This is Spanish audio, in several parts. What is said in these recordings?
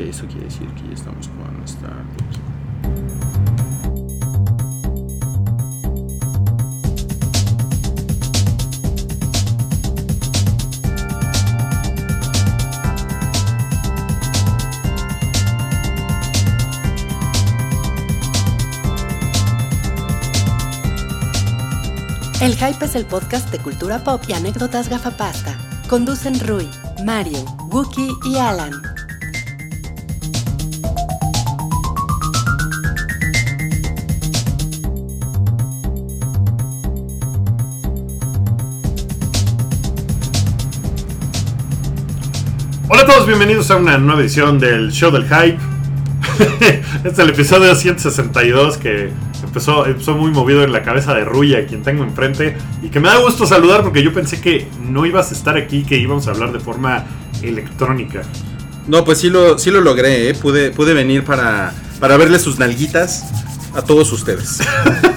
Ok, eso quiere decir que ya estamos jugando Star El Hype es el podcast de cultura pop y anécdotas gafapasta. Conducen Rui, Mario, Wookie y Alan. Hola a todos, bienvenidos a una nueva edición del Show del Hype. este es el episodio 162 que empezó, empezó muy movido en la cabeza de Ruya, quien tengo enfrente, y que me da gusto saludar porque yo pensé que no ibas a estar aquí, que íbamos a hablar de forma electrónica. No, pues sí lo, sí lo logré, ¿eh? pude, pude venir para, para verle sus nalguitas a todos ustedes.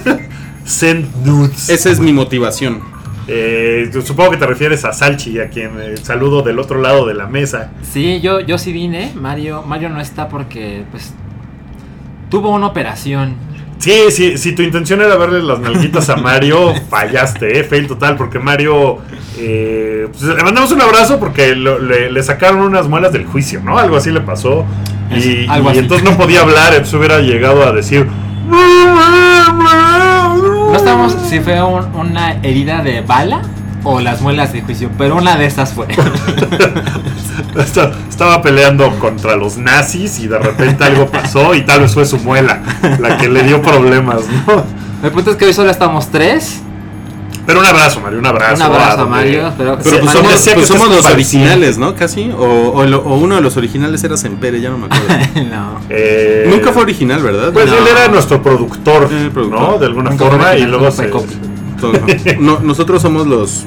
Send nudes. Esa es mi motivación. Eh, supongo que te refieres a Salchi, a quien eh, saludo del otro lado de la mesa. Sí, yo, yo sí vine. Mario, Mario no está porque pues tuvo una operación. Sí, sí, si tu intención era verle las nalguitas a Mario, fallaste, eh, fail total, porque Mario, eh, pues, le mandamos un abrazo porque lo- le, le sacaron unas muelas del juicio, ¿no? Algo así le pasó. Y, Es- entonces no podía hablar, entonces hubiera llegado a decir... Sabemos si fue un- una herida de bala o las muelas de juicio, pero una de estas fue. Esta- Estaba peleando contra los nazis y de repente algo pasó y tal vez fue su muela la que le dio problemas, ¿no? El punto es que hoy solo estamos tres. Pero un abrazo, Mario, un abrazo. Un abrazo a Mario, pero- Pero pues Mario, somos, pues somos los originales, ¿no? Casi. O, o lo- o uno de los originales era Sempere, ya no me acuerdo. no. Eh, Nunca fue original, ¿verdad? Pues No. él era nuestro productor, Eh, productor. ¿no? De alguna Nunca forma y luego se... no, nosotros somos los.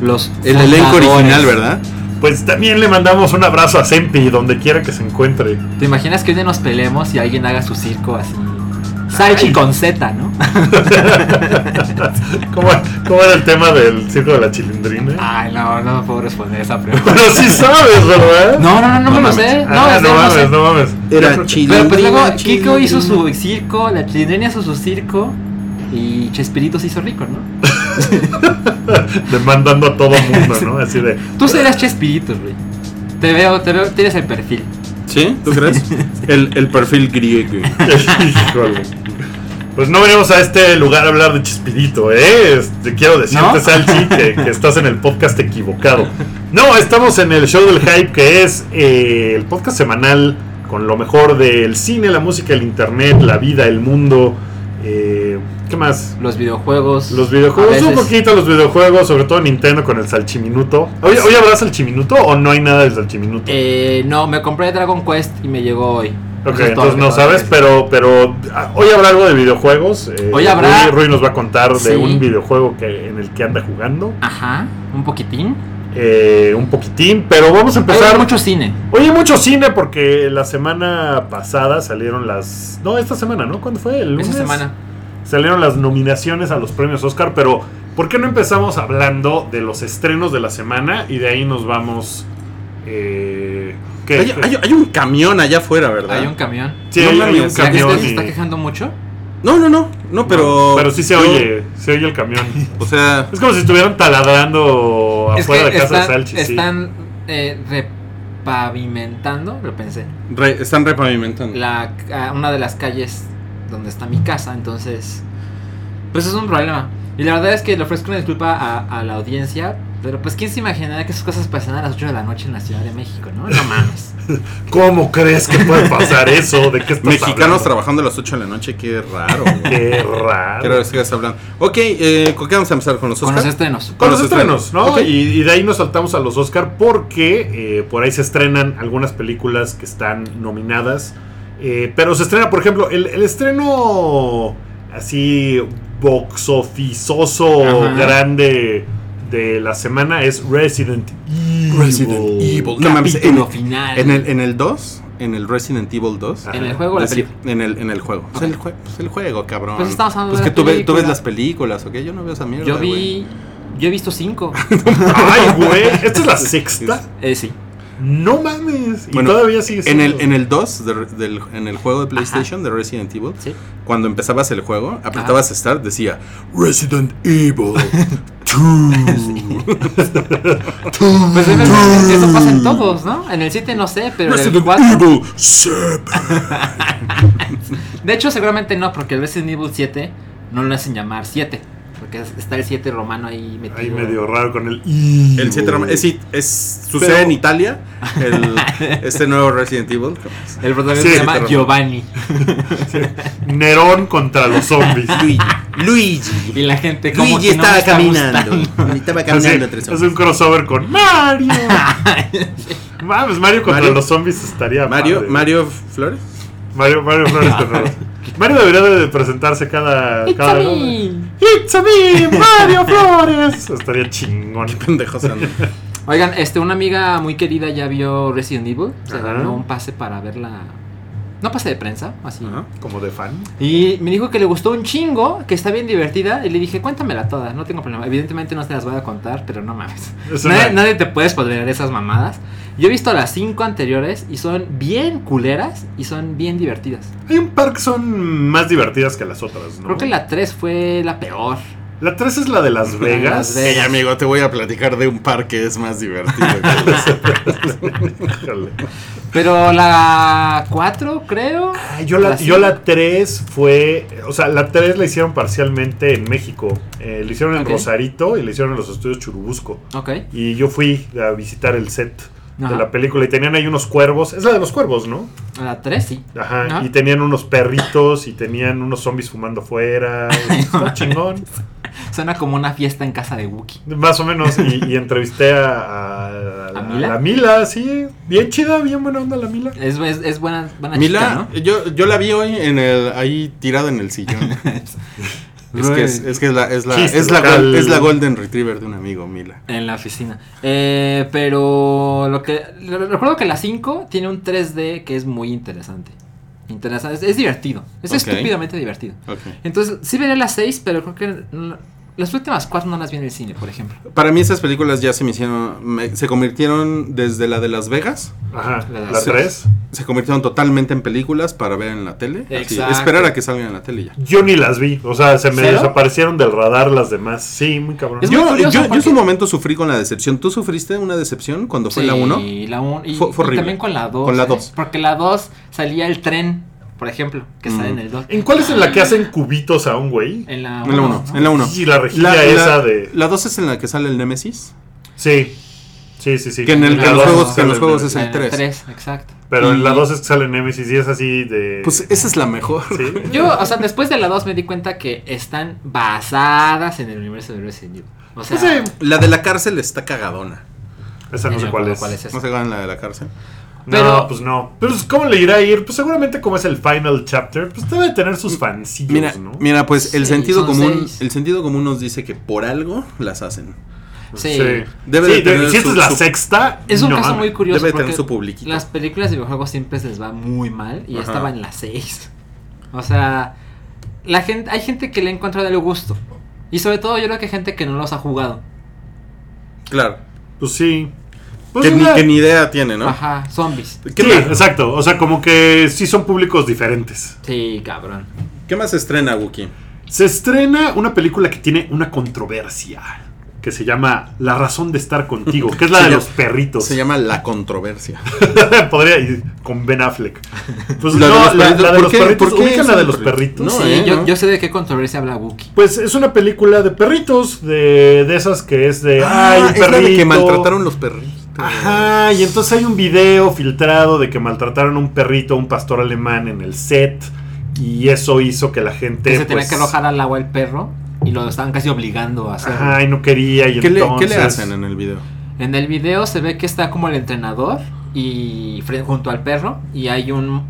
Los El elenco original, ¿verdad? Pues también le mandamos un abrazo a Sempi donde quiera que se encuentre. ¿Te imaginas que día nos peleemos y alguien haga su circo así? Salchi Ay. con Z, ¿no? ¿Cómo, cómo era el tema del circo de la chilindrina? Ay, no, no puedo responder esa pregunta. Pero sí sabes, ¿verdad? No, no, no, no, No me lo sé. No, Ah, no, mames, sé. no mames. Era que- chile. Pero pues luego Chilindrina, Kiko hizo su chilindrina. circo, la Chilindrina hizo su circo y Chespirito se hizo rico, ¿no? Demandando a todo mundo, ¿no? Así de. Tú serías Chespirito, güey. Te veo, te veo, tienes el perfil. ¿Sí? ¿Tú crees? El, el perfil griego. Híjole. Pues no venimos a este lugar a hablar de Chispirito, ¿eh? Este, quiero decirte, ¿No? Salchi, que, que estás en el podcast equivocado. No, estamos en el show del hype, que es eh, el podcast semanal con lo mejor del cine, la música, el internet, la vida, el mundo. eh, ¿Qué más? Los videojuegos. Los videojuegos, un poquito los videojuegos, sobre todo Nintendo con el Salchiminuto. ¿Hoy, hoy habrá Salchiminuto o no hay nada del Salchiminuto? Eh, no, me compré Dragon Quest y me llegó hoy. Ok, Eso entonces no sabes, pero, pero ah, hoy habrá algo de videojuegos. eh, Hoy habrá- Rui, Rui nos va a contar de un videojuego que, en el que anda jugando. Ajá, un poquitín. eh, un poquitín, pero vamos a Hay empezar. mucho cine. Hoy hay mucho cine porque la semana pasada salieron las. No, esta semana, ¿no? ¿Cuándo fue? El lunes. Esa semana. Salieron las nominaciones a los premios Oscar, pero ¿por qué no empezamos hablando de los estrenos de la semana y de ahí nos vamos. Eh. Hay, hay- hay un camión allá afuera, ¿verdad? Hay un camión. Sí, no hay, hay un ¿es ¿Es que camión. se y- está quejando mucho? No, no, no. No, pero. pero sí se yo- oye, se oye el camión. O sea. Es como si estuvieran taladrando Es afuera que de casa de están, Salchi. sí. están eh, repavimentando, lo pensé. re- están repavimentando. la, a una de las calles donde está mi casa, entonces pues es un problema. Y la verdad es que le ofrezco una disculpa a, a la audiencia, pero pues quién se imaginará que esas cosas pasan a las 8 de la noche en la Ciudad de México, ¿no? No mames. ¿Cómo crees que puede pasar eso? ¿De qué estás Mexicanos hablando? trabajando a las 8 de la noche, qué raro. güey. Qué raro. Qué raro que estás hablando. Ok, eh, ¿con qué vamos a empezar? ¿Con los Con Oscar? los estrenos. Con Con los los estrenos, estrenos. ¿no? Y, y de ahí nos saltamos a los Oscar porque eh, por ahí se estrenan algunas películas que están nominadas. Eh, pero se estrena, por ejemplo, el, el estreno así box officeoso Ajá. grande de la semana es Resident Evil. Resident Evil. No mames, en, final. en el, en el 2, en el Resident Evil 2. Ajá. ¿En el juego o la película? en el, en el juego. Pues Ok. el, jue- pues el juego, cabrón. Pues estamos hablando Pues de que la tú, ve- tú ves las películas, ¿ok? Yo no veo esa mierda. Yo vi. Yo he visto cinco. Ay, güey, esta es la sexta. eh, sí. No mames. Y Bueno, todavía sigue En siendo. el, en el 2, de- del, en el juego de PlayStation de Resident Evil, Sí. cuando empezabas el juego, apretabas Start, decía Resident Evil 2. Pues eso, eso pasa en todos, ¿no? En el 7 no sé, pero en el Resident 4. Evil 7. De hecho, seguramente no, porque el Resident Evil 7 no lo hacen llamar 7. Porque es- está el 7 romano ahí metido. Ahí medio raro con el I. El 7 Roma- es, es, sucede Pero- en Italia, el- este nuevo Resident Evil. El protagonista Sí, se llama Romano. Giovanni. Nerón contra los zombies. Luigi. Luigi. Y la gente como Luigi que no me estaba está caminando. gustando. Estaba caminando entre es un zombies. crossover con Mario. Mames, Mario contra Mario. los zombies estaría Mario, padre. Mario Flores. Mario, Mario Flores contra los- Mario debería de presentarse cada. It's cada a me. It's a me, Mario Flores. Estaría chingón. Pendejos andan. Oigan, este, una amiga muy querida ya vio Resident Evil. Se ganó un pase para verla. No pase de prensa, así. Ajá. Como de fan. Y me dijo que le gustó un chingo, que está bien divertida. Y le dije, cuéntamela toda, no tengo problema. Evidentemente no te las voy a contar, pero no mames. Es Nadie, nadie te puede spoilear esas mamadas. Yo he visto las cinco anteriores y son bien culeras y son bien divertidas. Hay un par que son más divertidas que las otras, ¿no? Creo que la 3 fue la peor. La 3 es la de Las Vegas. Las Vegas. Hey, amigo, te voy a platicar de un par que es más divertido. Híjole. Pero la 4, creo. Ay, yo la, La yo la 3 fue. O sea, la 3 la hicieron parcialmente en México. Eh, la hicieron en. Rosarito y la hicieron en los estudios Churubusco. Ok. Y yo fui a visitar el set Ajá. de la película y tenían ahí unos cuervos. Es la de los cuervos, ¿no? La 3 sí. Ajá. Ajá. Y tenían unos perritos y tenían unos zombies fumando fuera. Está chingón. Suena como una fiesta en casa de Wookiee. Más o menos. Y, y entrevisté a, a, ¿A Mila? la Mila, sí. Bien chida, bien buena onda la Mila. Es, es, es buena, buena Mila, chica, ¿no? yo, yo la vi hoy en el, ahí tirada en el sillón. es, que es, es que es la, es la, Chiste es la, gol- es la Golden Retriever de un amigo, Mila. En la oficina. Eh, pero lo que. Recuerdo que la 5 tiene un 3D que es muy interesante. Interesante. Es, es divertido. Es Ok. estúpidamente divertido. Entonces, sí veré las 6, pero creo que. Las últimas 4 no las vi en el cine, por ejemplo. Para mí esas películas ya se me hicieron, me- se convirtieron desde la de Las Vegas, Ajá. La La. 3. se convirtieron totalmente en películas para ver en la tele. Así, Exacto. esperar a que salgan en la tele ya. Yo ni las vi. O sea, se me ¿Cero? desaparecieron del radar las demás. Sí, muy cabrón. Es muy Yo, curioso yo, yo en su momento sufrí con la decepción. ¿Tú sufriste una decepción cuando fue la 1? Sí, la 1. Y, Fue- fue y horrible. también con la 2. Con la dos. Porque la 2 salía el tren, por ejemplo, que sale Mm. en el 2. ¿En cuál es en la que hacen cubitos a un güey? En la En la 1. ¿no? En la 1. Y la rejilla esa de. La 2 es en la que sale el Nemesis. Sí. Sí, sí, sí. Que en, el- la en los juegos, es que en los juegos el- es el 3. 3, exacto. Pero en la y- 2 es que sale Nemesis y es así de. Pues esa es la mejor. Sí. Yo, o sea, después de la 2 me di cuenta que están basadas en el universo de Resident Evil. O sea, Pues sí. La de la cárcel está cagadona. Esa no sé cuál es. cuál es esa. ¿No se acuerdan la de la cárcel? No, Pero- pues no. Pero pues, ¿cómo le irá a ir? Pues seguramente como es el final chapter, pues debe tener sus fancillos, Mira, ¿no? mira, pues el Sí, sentido común, seis. el sentido común nos dice que por algo las hacen. sí. Debe Sí, de tener si esta su- es la su- sexta. Es un no caso muy curioso. Debe tener su publiquito. Las películas de videojuegos siempre se les va muy mal y Ajá. estaba en la 6. O sea, la gente, hay gente que le encuentra de gusto. Y sobre todo yo creo que hay gente que no los ha jugado. Claro. Pues sí. Pues que, ni, que ni idea tiene, ¿no? Ajá, zombies. ¿Qué, Sí, más, exacto. O sea, como que sí son públicos diferentes. Sí, cabrón. qué más estrena, Wookie? Se estrena una película que tiene una controversia. Que se llama La razón de estar contigo. Que es la Se de llama- los perritos. Se llama La Controversia. Podría ir con Ben Affleck. Pues La de no, los la, de ¿por los qué? perritos. ¿Por qué ¿Ubican es la de los perrito? perritos? No, sí, eh, yo, ¿no? yo sé de qué controversia habla Wookie. Pues es una película de perritos, de, de esas que es de, Ah, ay, un es la de que perrito. maltrataron los perritos. Ajá, y entonces hay un video filtrado de que maltrataron a un perrito, a un pastor alemán en el set, y eso hizo que la gente... Que se tenía pues, que arrojar al agua el perro y lo estaban casi obligando a hacerlo. Ajá, y no quería, y ¿Qué, le, entonces... qué le hacen en el video? En el video se ve que está como el entrenador y junto al perro y hay un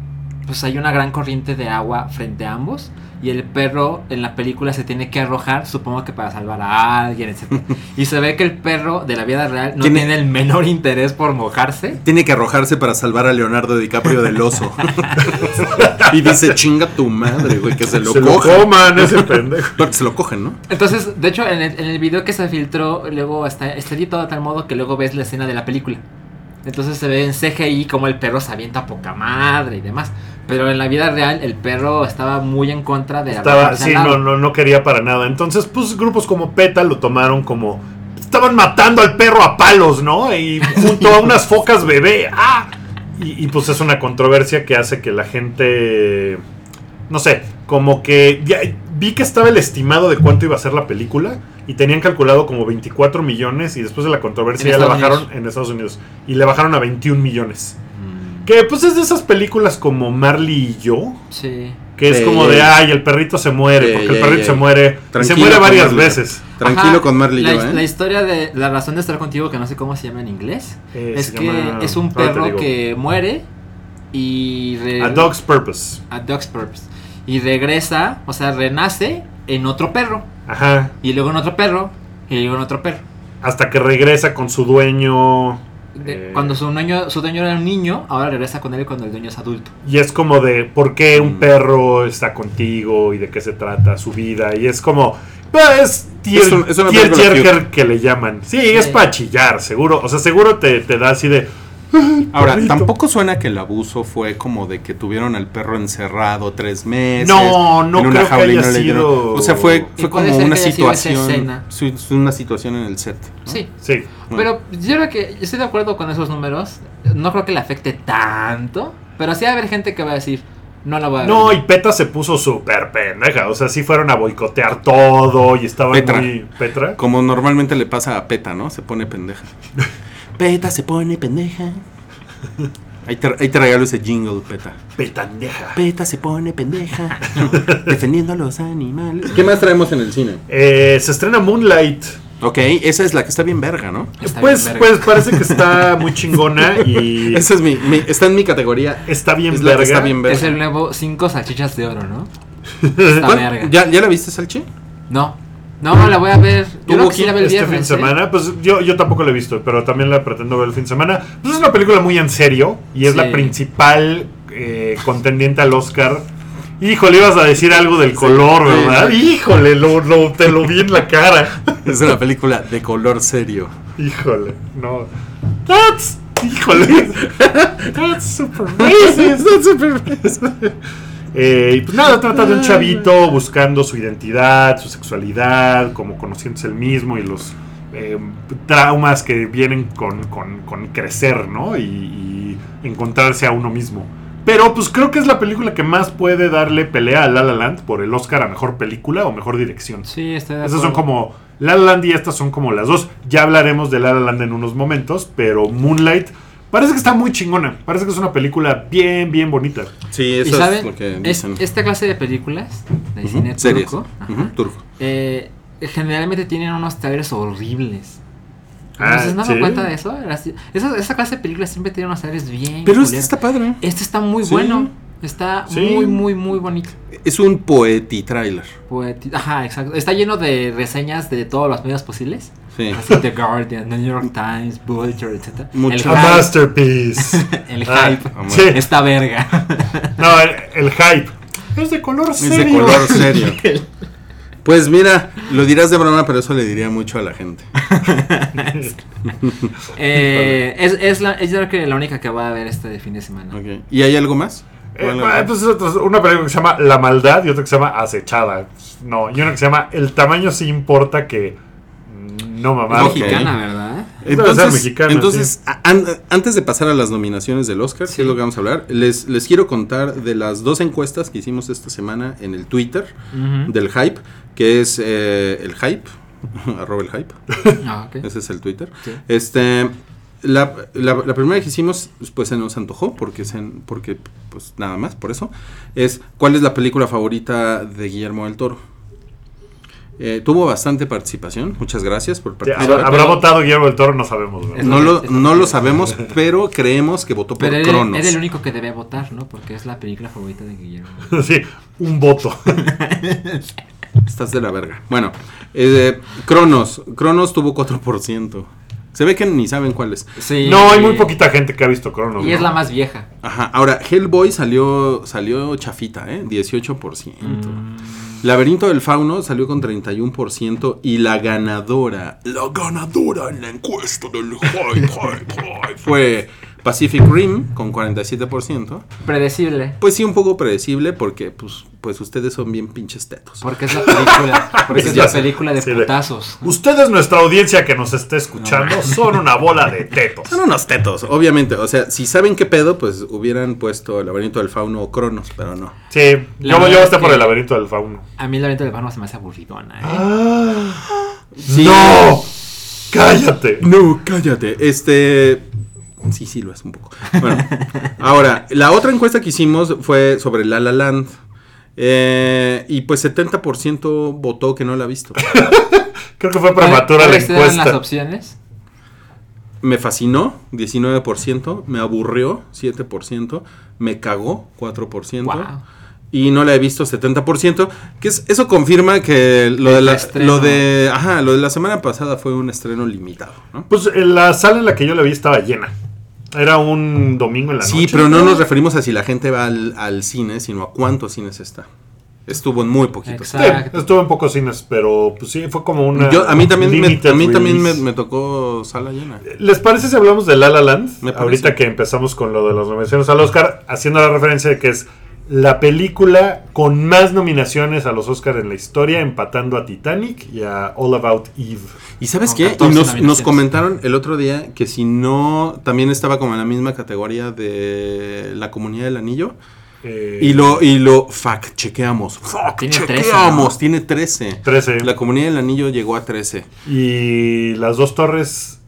pues hay una gran corriente de agua frente a ambos y el perro en la película se tiene que arrojar, supongo que para salvar a alguien, etc. y se ve que el perro de la vida real no Tiene- tiene el menor interés por mojarse. Tiene que arrojarse para salvar a Leonardo DiCaprio del oso. y dice, chinga tu madre, güey, que se lo Se lo coman ese pendejo. Porque se lo cogen, ¿no? Entonces, de hecho, en el, en el video que se filtró, luego está, está editado de tal modo que luego ves la escena de la película. Entonces se ve en CGI como el perro se avienta poca madre y demás. Pero en la vida real el perro estaba muy en contra de Estaba, arrojarse sí, no, no, no quería para nada. Entonces, pues grupos como PETA lo tomaron como. Estaban matando al perro a palos, ¿no? Y junto a unas focas bebé. ¡Ah! Y, y, pues es una controversia que hace que la gente. No sé, como que. ya- vi que estaba el estimado de cuánto iba a ser la película. Y tenían calculado como 24 millones. Y después de la controversia ya la bajaron Unidos. en Estados Unidos. Y le bajaron a 21 millones. Que pues es de esas películas como Marley y yo. Sí. Que es Sí. como de, ay, el perrito se muere, porque el perrito se muere. se muere varias Marley. veces. Tranquilo Ajá, con Marley la, yo, ¿eh? la historia de la razón de estar contigo, que no sé cómo se llama en inglés, Eh, es que llama- es un perro que muere y re- A Dog's Purpose. a dog's purpose y regresa, o sea, renace en otro perro Ajá. y luego en otro perro y luego en otro perro. Hasta que regresa con su dueño. De- Eh. Cuando su dueño, su dueño era un niño, ahora regresa con él cuando el dueño es adulto. Y es como de, ¿por qué un Mm. perro está contigo? Y de qué se trata su vida. Y es como, pues, tier, Es un- es una tier jerker que le llaman. Sí, es Sí. para chillar, seguro. O sea, seguro te, te da así de. Ahora, perrito. tampoco suena que el abuso fue como de que tuvieron al perro encerrado tres meses. No, no en una creo que jaula haya no sido- O sea, fue, fue como una situación. Una situación en el set. ¿no? Sí. Sí. Pero yo creo que estoy de acuerdo con esos números. No creo que le afecte tanto. Pero sí va a haber gente que va a decir, no la voy a ver. No, y Petra se puso súper pendeja. O sea, sí fueron a boicotear todo y estaban Petra. muy. ¿Petra? Como normalmente le pasa a Peta, ¿no? Se pone pendeja. Peta se pone pendeja. Ahí te, ahí te regalo ese jingle, Peta. Petandeja. Peta se pone pendeja. defendiendo a los animales. ¿Qué más traemos en el cine? Eh, se estrena Moonlight. Ok, esa es la que está bien verga, ¿no? Está pues, pues parece que está muy chingona y Esa es mi, mi- está en mi categoría. está bien es verga. está bien verga. Es el nuevo cinco salchichas de oro, ¿no? Está verga. ¿Ya, ¿Ya la viste, Salchi? No. No, la voy a ver. Yo creo que sí Wookie, la ve el este viernes. fin de ¿eh? semana, pues yo, yo tampoco la he visto, pero también la pretendo ver el fin de semana. Pues es una película muy en serio y es Sí. la principal eh, contendiente al Oscar. Híjole, ibas a decir algo del color, sí. ¿verdad? Híjole, lo, lo- te lo vi en la cara. Es una película de color serio. Híjole, no. That's. Híjole. That's super racist. That's super racist. Eh, y pues nada, trata de un chavito buscando su identidad, su sexualidad, como conociéndose el mismo y los eh, traumas que vienen con, con- con crecer, ¿no? Y, y encontrarse a uno mismo. Pero pues creo que es la película que más puede darle pelea a La La Land por el Oscar a mejor película o mejor dirección. Sí, estoy de Esas son como La La Land y estas son como las dos. Ya hablaremos de La La Land en unos momentos, pero Moonlight parece que está muy chingona. Parece que es una película bien, bien bonita. Sí, ¿Y eso saben? es lo que Es- dicen. esta clase de películas de cine Series. turco, ajá, turco. eh, generalmente tienen unos trailers horribles. Ah, Entonces, ¿no ¿sí? me cuenta de eso? Esa, esa clase de películas siempre tiene unos trailers bien. Pero este está padre. Este está muy Sí. bueno. Está Sí. muy, muy, muy bonito. Es un poeti trailer. Poeti- Ajá, exacto. Está lleno de reseñas de todos los medios posibles. Sí. Así The Guardian, The New York Times, Vulture, etc. Mucho. El hype, masterpiece. el Ah, hype. sí. Esta verga. No, el, el hype. Es de color Es serio. de color serio. Pues mira, lo dirás de broma, pero eso le diría mucho a la gente. Eh, es, es, la, es la única que va a ver este fin de semana. ¿Y hay algo más? Eh, Bueno, entonces otra- una película que se llama La Maldad y otra que se llama Acechada. No, y una que se llama El tamaño sí importa que... No, mamá. Es mexicana, ¿verdad? Entonces, mexicana, entonces an- antes de pasar a las nominaciones del Oscar, Sí. que es lo que vamos a hablar, les, les quiero contar de las dos encuestas que hicimos esta semana en el Twitter del Hype, que es eh, el Hype, arroba el Hype, Ah, ese es el Twitter. Sí. Este, la, la- la primera que hicimos, pues se nos antojó, porque, se, porque pues nada más, por eso, es ¿cuál es la película favorita de Guillermo del Toro? Eh, tuvo bastante participación, muchas gracias por participar. ¿Habrá, habrá votado Guillermo del Toro? No sabemos. ¿verdad? Es No lo, es no lo sabemos, pero creemos que votó por Cronos. era el único que debe votar, ¿no? Porque es la película favorita de Guillermo. sí, un voto. Estás de la verga. Bueno, eh, Cronos. Cronos tuvo 4%. Se ve que ni saben cuál es. Sí. No, hay muy poquita gente que ha visto Cronos. Y es la más vieja. Ajá. Ahora, Hellboy salió, salió chafita, ¿eh? 18%. Mm. Laberinto del Fauno salió con 31% y la ganadora, la ganadora en la encuesta del hype, hype, hype, fue Pacific Rim con 47%. Predecible. Pues sí, un poco predecible porque pues, pues ustedes son bien pinches tetos. Porque es la película. Porque es la película de Sí, putazos. Ustedes, nuestra audiencia que nos esté escuchando, son una bola de tetos. Son unos tetos, obviamente. O sea, si saben qué pedo, pues hubieran puesto el laberinto del fauno o Cronos, pero no. Sí, La yo, yo esté por el laberinto del fauno. A mí el laberinto del fauno se me hace aburridona, ¿eh? Ah. Sí. ¡No! ¡Cállate! No, cállate. Este. Sí, sí, lo es un poco. Bueno, ahora, la otra encuesta que hicimos fue sobre La La Land. Eh, y pues 70% votó que no la ha visto. Creo que fue prematura la ¿Cuáles eran las encuesta. opciones? Me fascinó, 19%. Me aburrió, 7%. Me cagó, 4%. Wow. Y no la he visto 70%, que es, eso confirma que lo de, la, estreno. lo de ajá, lo de la semana pasada fue un estreno limitado, ¿no? Pues en la sala en la que yo la vi estaba llena. Era un domingo en la Sí, noche. pero no nos referimos a si la gente va al, al cine, sino a cuántos cines está. Estuvo en muy poquitos. Sí, estuvo en pocos cines, pero pues sí, fue como una. Yo, a mí también, me, a mí también me, tocó sala llena. ¿Les parece si hablamos de La La Land? Me parece. Ahorita que empezamos con lo de las nominaciones al Oscar, haciendo la referencia de que es la película con más nominaciones a los Oscar en la historia, empatando a Titanic y a All About Eve. ¿Y sabes qué? Y 14 nos, comentaron el otro día que si no, también estaba como en la misma categoría de la comunidad del anillo. Eh, Y lo, y lo fact chequeamos. Fact Tiene 13, chequeamos. ¿no? Tiene 13. 13. La comunidad del anillo llegó a 13. Y las dos torres,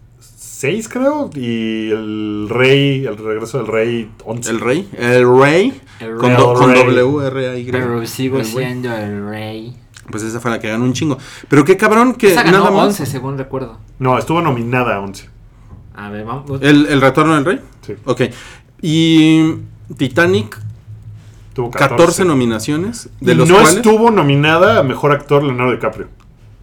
6 creo. Y el rey, el regreso del rey, 11. El rey. El rey. El con rey. do- con El rey. W, R, A, Y. Pero sigo El siendo el rey. Pues esa fue la que ganó un chingo. Pero qué cabrón que Esa ganó nada más. 11, según recuerdo. No, estuvo nominada a 11. A ver, vamos. El, el retorno del rey. Sí. Ok. Y Titanic, Tuvo 14, 14, nominaciones. De y los no cuales. estuvo nominada a mejor actor Leonardo DiCaprio.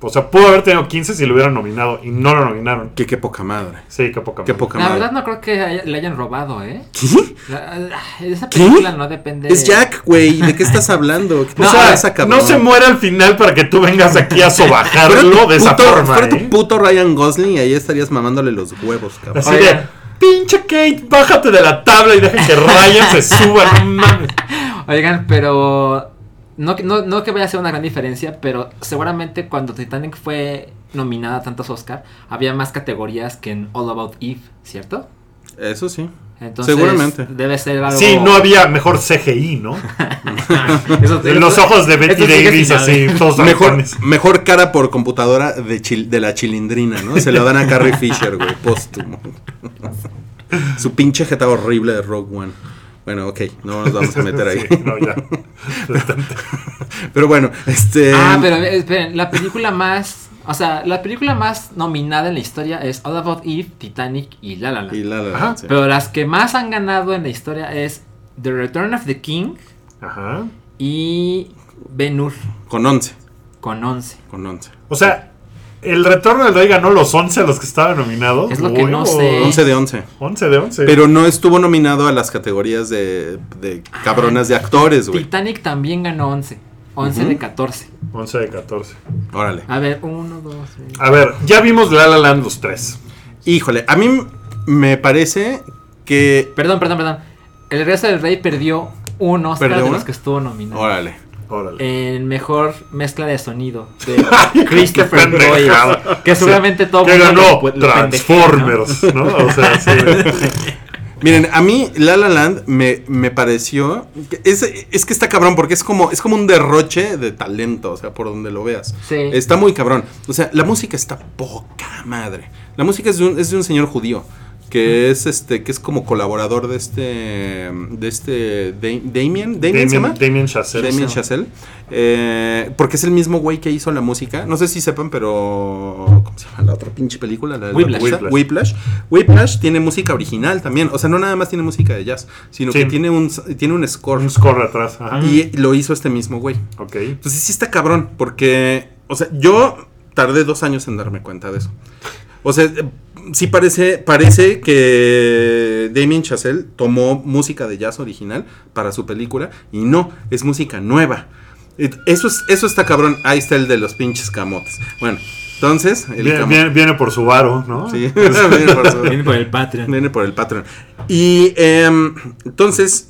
O sea, pudo haber tenido 15 si lo hubieran nominado y no lo nominaron. Que qué poca madre. Sí, qué poca Qué madre. poca La madre. verdad no creo que haya- le hayan robado, ¿eh? ¿Qué? La- esa ¿Qué? película no depende Es Jack, güey. ¿De qué estás hablando? ¿Qué O pasa, sea, cabrón? no se muere al final para que tú vengas aquí a Fuera sobajarlo tu de esa puto- forma. fuera tu ¿eh? puto Ryan Gosling y ahí estarías mamándole los huevos, cabrón. Así Oigan. de, pinche Kate, bájate de la tabla y deja que Ryan se suba, no mames. Oigan, pero no, que- no, no que vaya a ser una gran diferencia, pero seguramente cuando Titanic fue nominada a tantos Oscar, había más categorías que en All About Eve, ¿cierto? Eso sí. Entonces, Seguramente. Debe ser algo... Sí, no había mejor CGI, ¿no? Eso- Los eso- ojos de Betty Davis sí, así, todos Mejor, mejor cara por computadora de, chil- de la chilindrina, ¿no? Se lo dan a Carrie Fisher, güey, póstumo. Su pinche jeta horrible de Rogue One. Bueno, ok, no nos vamos a meter ahí. Sí, no, ya. Pero bueno, este. Ah, pero eh, esperen, la película más... O sea, la película más nominada en la historia es All About Eve, Titanic y La La Land. Y la, la, sí. Pero las que más han ganado en la historia es The Return of the King Ajá. y Ben Hur Con 11. con 11. Con 11. O sea, el retorno del rey ganó los 11 a los que estaban nominados. Es lo que no sé. 11 de 11. 11 de 11. Pero no estuvo nominado a las categorías de, de cabronas de actores, güey. Titanic también ganó 11. 11 Ujú. de 14. 11 de 14. Órale. A ver, 1, 2, 3. A ver, ya vimos La La Land los tres. Híjole, a mí me parece que. Perdón, perdón, perdón. El regreso del rey perdió un Oscar ¿Perdió de uno? los que estuvo nominado. Órale. Órale. En mejor mezcla de sonido de Christopher pendejada. Que seguramente todo Que mundo ganó lo pu- lo pendejea, ¿no? Transformers, ¿no? O sea, sí. Miren, a mí La La Land me, me pareció. que Es, es que está cabrón, porque es como, es como un derroche de talento, o sea, por donde lo veas. Sí. Está muy cabrón. O sea, la música está poca madre. La música es de un, es de un señor judío. Que es este, que es como colaborador de este. de este. Da- Damien. ¿Damien se llama? Damien, Damien Chazelle. Damien Chazelle. Eh, porque es el mismo güey que hizo la música. No sé si sepan, pero. ¿Cómo se llama la otra pinche película? La de la Whiplash. Whiplash. Whiplash. Whiplash tiene música original también. O sea, no nada más tiene música de jazz, sino Sí. que tiene un, tiene un score. Un score atrás. Ajá. Y lo hizo este mismo güey. Ok. Entonces sí está cabrón, porque, o sea, yo tardé dos años en darme cuenta de eso. O sea, sí parece, parece que Damien Chazelle tomó música de jazz original para su película y no, es música nueva. Eso, es, eso está cabrón. Ahí está el de los pinches camotes. Bueno, entonces. El Viene, camo- viene- viene por su varo, ¿no? Sí, viene por su- Viene por el Patreon. Viene por el Patreon. Y em, entonces,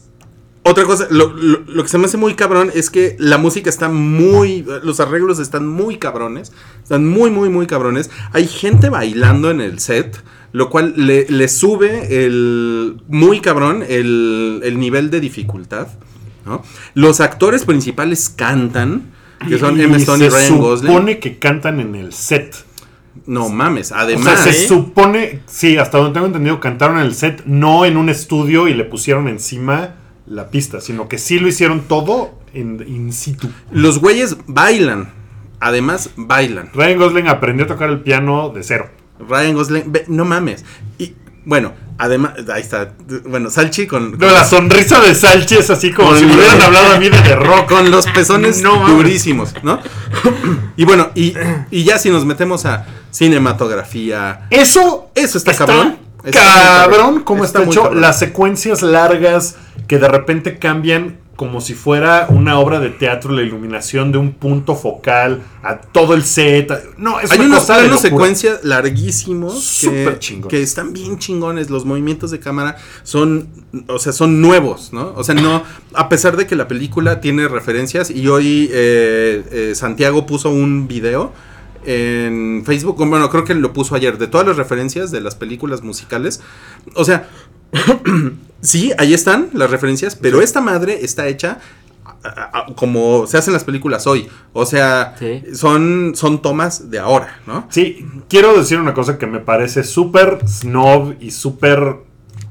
otra cosa, lo, lo- lo que se me hace muy cabrón es que la música está muy, los arreglos están muy cabrones, están muy, muy, muy cabrones. Hay gente bailando en el set, lo cual le, le sube el, muy cabrón el, el nivel de dificultad. ¿no? Los actores principales cantan, que son Emma Stone y se Ryan Gosling. supone que cantan en el set. No mames, O además... sea, se supone, sí, hasta donde tengo entendido, cantaron en el set, no en un estudio y le pusieron encima la pista, sino que sí lo hicieron todo en in situ. Los güeyes bailan. Además, bailan. Ryan Gosling aprendió a tocar el piano de cero. Ryan Gosling, ve- no mames. Y bueno, además, ahí está. Bueno, Salchi con, No, la sonrisa de Salchi es así como si me hubieran hablado a mí de Rock. con los pezones No durísimos, ¿no? y bueno, y, y ya si nos metemos a cinematografía. Eso, Eso está cabrón. Está cabrón cómo Está hecho. cabrón. Las secuencias largas que de repente cambian como si fuera una obra de teatro, la iluminación de un punto focal a todo el set. No, es Hay una unos cosa planos secuencias larguísimos Súper que están bien chingones. Los movimientos de cámara son, o sea, son nuevos, ¿no? O sea, no, a pesar de que la película tiene referencias y hoy eh, eh, Santiago puso un video en Facebook, bueno, creo que lo puso ayer, de todas las referencias de las películas musicales. O sea, sí, ahí están las referencias, pero esta madre está hecha a- a- a- como se hacen las películas hoy. O sea, Sí. son, son tomas de ahora, ¿no? Sí, quiero decir una cosa que me parece súper snob y súper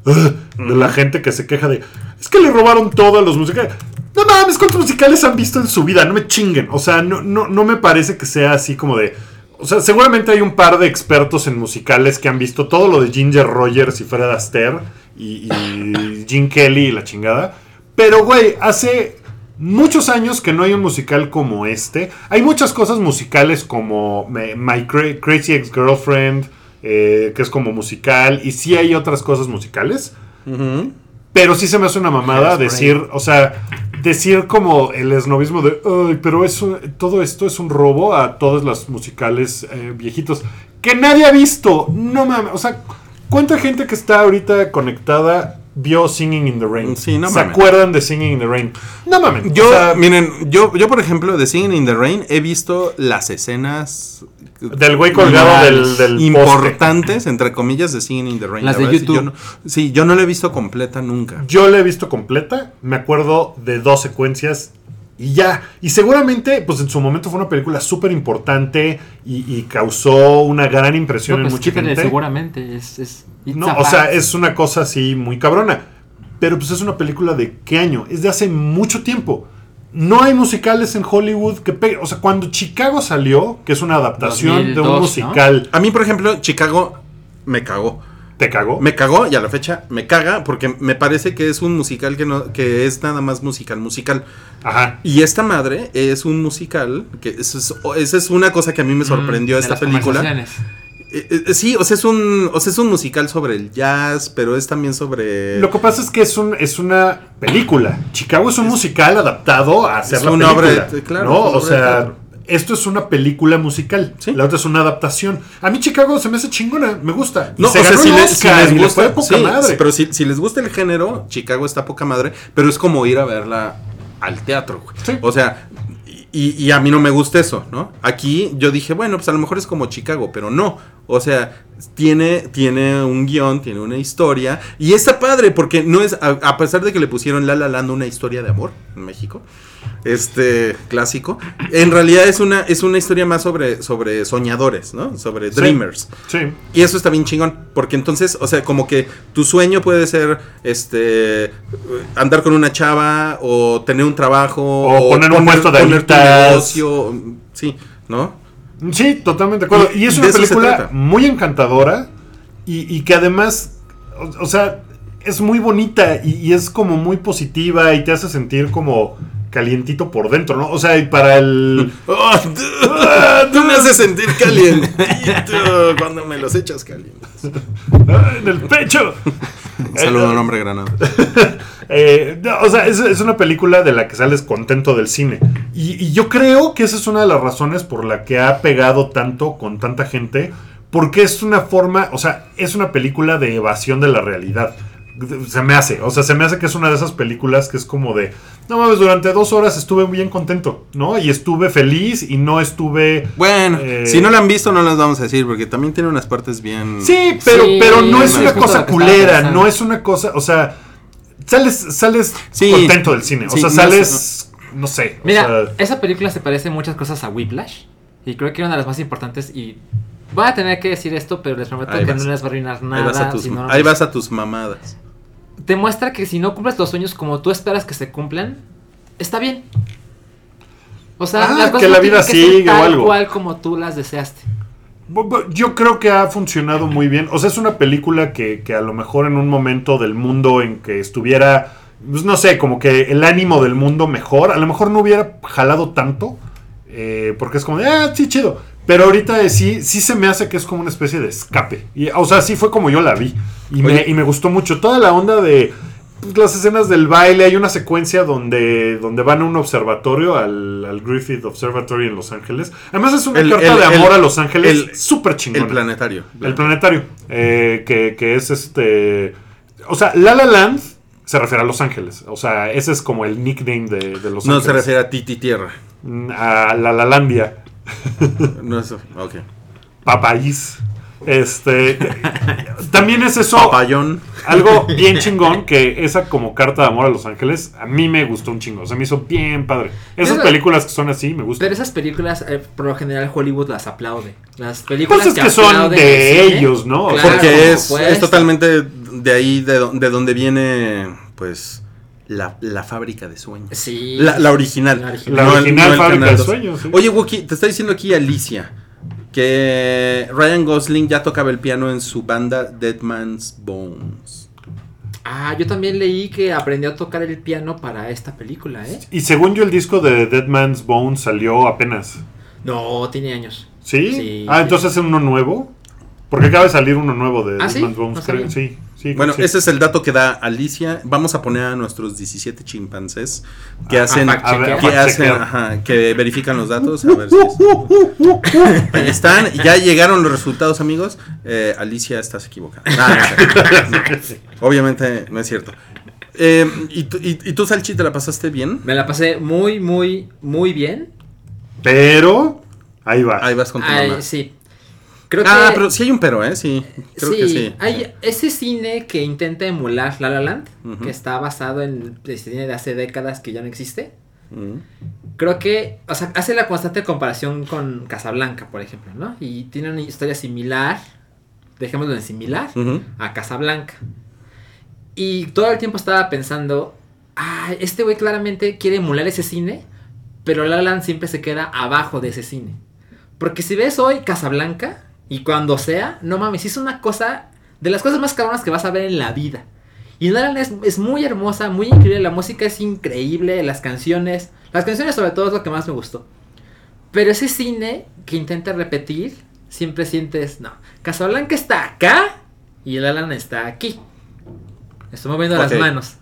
de la gente que se queja de es que le robaron todo a los musicales. No mames, ¿cuántos musicales han visto en su vida? No me chinguen. O sea, no, no, no me parece que sea así como de. O sea, seguramente hay un par de expertos en musicales que han visto todo lo de Ginger Rogers y Fred Astaire y, y Gene Kelly y la chingada. Pero, güey, hace muchos años que no hay un musical como este. Hay muchas cosas musicales como Me- My Cra- Crazy Ex-Girlfriend, eh, que es como musical, y sí hay otras cosas musicales. Pero sí se me hace una mamada decir, o sea, decir como el esnovismo de, ay, pero todo esto es un robo a todos los musicales eh, viejitos que nadie ha visto. No mames, o sea, ¿cuánta gente que está ahorita conectada vio Singing in the Rain? Sí, no ¿Se mames. acuerdan de Singing in the Rain? No mames. Yo, o sea, miren, yo, yo por ejemplo, de Singing in the Rain he visto las escenas del güey colgado del, del poste. importantes, entre comillas, de Singing in the Rain. Las La de YouTube. yo no- sí, yo no la he visto completa nunca. Yo la he visto completa, me acuerdo de dos secuencias y ya. Y seguramente, pues en su momento fue una película súper importante y, y causó una gran impresión No, en pues mucha quítale, gente. seguramente. Es, es, No, o sea, es una cosa así muy cabrona. Pero pues es una película de qué año? Es de hace mucho tiempo. No hay musicales en Hollywood que peguen. O sea, cuando Chicago salió, que es una adaptación de 2002, un ¿no? musical, A mí, por ejemplo, Chicago me cagó. ¿te cagó? Me cagó y a la fecha me caga porque me parece que es un musical que no que es nada más musical musical. Ajá. Y esta madre es un musical que eso es, esa es una cosa que a mí me sorprendió Mm, de esta las película. Conversaciones. Eh, eh, sí, o sea, es un o sea, es un musical sobre el jazz, pero es también sobre Lo que pasa es que es, un, es una película. Chicago es un musical adaptado a hacer es la una película. obra claro, ¿no? O sea, esto es una película musical. Sí. La otra es una adaptación. A mí Chicago se me hace chingona, me gusta. No, se o sea, si, el le- Oscar si les le gusta, poca sí, madre. pero si, si les gusta el género, Chicago está poca madre, pero es como ir a verla al teatro. güey. Sí. O sea, y, y a mí no me gusta eso, ¿no? Aquí yo dije, bueno, pues a lo mejor es como Chicago, pero no. O sea, tiene, tiene un guion, tiene una historia, y está padre, porque no es, a, pesar de que le pusieron La La Land una historia de amor en México, este clásico, en realidad es una, es una historia más sobre, sobre soñadores, ¿no? Sobre Sí. dreamers. Sí. Y eso está bien chingón, porque entonces, o sea, como que tu sueño puede ser, este, andar con una chava o tener un trabajo O poner un puesto de poner tu negocio, sí, ¿no? Sí, totalmente de acuerdo. Y- Y es una película muy encantadora y, y que además, o, o sea, es muy bonita y, y es como muy positiva y te hace sentir como calientito por dentro, ¿no? O sea, y para el... Tú me haces sentir calientito cuando me los echas calientes. ¡Ah, en el pecho. Saludo a un hombre granado. Eh, o sea, es, es una película de la que sales contento del cine. Y, y yo creo que esa es una de las razones por la que ha pegado tanto con tanta gente. Porque es una forma, o sea, es una película de evasión de la realidad. Se me hace, o sea, se me hace que es una de esas películas que es como de, no mames, durante dos horas estuve bien contento, ¿no? Y estuve feliz y no estuve... Bueno, Eh, si no la han visto, no las vamos a decir, porque también tiene unas partes bien. Sí, pero, Sí, pero no es una cosa culera, no es una cosa, o sea, sales, sales Sí. contento del cine, o Sí, sea, no sales, no sé, o Mira, sea, esa película se parece muchas cosas a Whiplash. Y creo que una de las más importantes. Y voy a tener que decir esto, pero les prometo Ahí que vas. no les va a arruinar ahí nada. vas, a tus, si no ahí vas a tus mamadas. Te muestra que si no cumples los sueños como tú esperas que se cumplan, está bien. O sea, Ah, las cosas que la no vida que sigue o algo. cual como tú las deseaste. yo creo que ha funcionado muy bien, o sea, es una película que, que a lo mejor en un momento del mundo en que estuviera, pues no sé, como que el ánimo del mundo mejor, a lo mejor no hubiera jalado tanto, eh, porque es como, de, ah, sí, chido. Pero ahorita eh, sí, sí se me hace que es como una especie de escape. Y, o sea, sí fue como yo la vi. Y, me, y me gustó mucho. Toda la onda de pues, las escenas del baile. Hay una secuencia donde, donde van a un observatorio, al, al Griffith Observatory en Los Ángeles. Además es una El- carta el- de amor el- a Los Ángeles el- súper chingona. El planetario. El planetario. eh, que, que es este... O sea, La La Land se refiere a Los Ángeles. O sea, ese es como el nickname de, de Los No Ángeles. se refiere a Titi Tierra. Mm, A La Lalandia. No es. Ok. Papaís. Este. también es eso. Papayón. Algo bien chingón que esa como carta de amor a Los Ángeles a mí me gustó un chingo. Se me hizo bien padre. Esas Pero- películas que son así me gustan. Pero esas películas, eh, por lo general, Hollywood las aplaude. Las películas Pues es que son de el ellos, ¿no? Claro, Porque por es, es totalmente de ahí, de donde viene, pues, la, la fábrica de sueños. Sí. La, la original. La original. No no Fábrica de 2. Sueños, sí. Oye, Wookie, te está diciendo aquí Alicia que Ryan Gosling ya tocaba el piano en su banda Dead Man's Bones. Ah, yo también leí que aprendió a tocar el piano para esta película, ¿eh? Y según yo, el disco de Dead Man's Bone salió apenas. No, tiene años. ¿Sí? Sí, ah, sí. entonces es uno nuevo. Porque acaba de salir uno nuevo de ¿Ah, Dead sí? Man's Bones, No creo. Sí, sí. Bueno, sí. ese es el dato que da Alicia. Vamos a poner a nuestros 17 chimpancés que hacen, a que, hacen ajá, que verifican los datos. A ver si es- Ahí están, ya llegaron los resultados, amigos. Eh, Alicia, estás equivocada. Ah, no. Obviamente no es cierto. Eh, ¿y, tú- y, y tú, Salchi, te la pasaste bien? Me la pasé muy, muy, muy bien. Pero, ahí va. Ahí vas con tu Ay, mamá. sí. Creo Ah, que. pero sí hay un pero, ¿eh? Sí, creo sí, que sí. Hay ese cine que intenta emular La La Land, que está basado en el cine de hace décadas que ya no existe. Creo que, o sea, hace la constante comparación con Casablanca, por ejemplo, ¿no? Y tiene una historia similar, dejémoslo en similar, a Casablanca. Y todo el tiempo estaba pensando, ah, este güey claramente quiere emular ese cine, pero La La Land siempre se queda abajo de ese cine. Porque si ves hoy Casablanca, y cuando sea, no mames, es una cosa de las cosas más cabronas que vas a ver en la vida. Y La La Land es, es muy hermosa, muy increíble, la música es increíble, las canciones, las canciones sobre todo es lo que más me gustó. Pero ese cine que intenta repetir, siempre sientes, no, Casablanca está acá y La Land está aquí. Estoy moviendo Ok. las manos.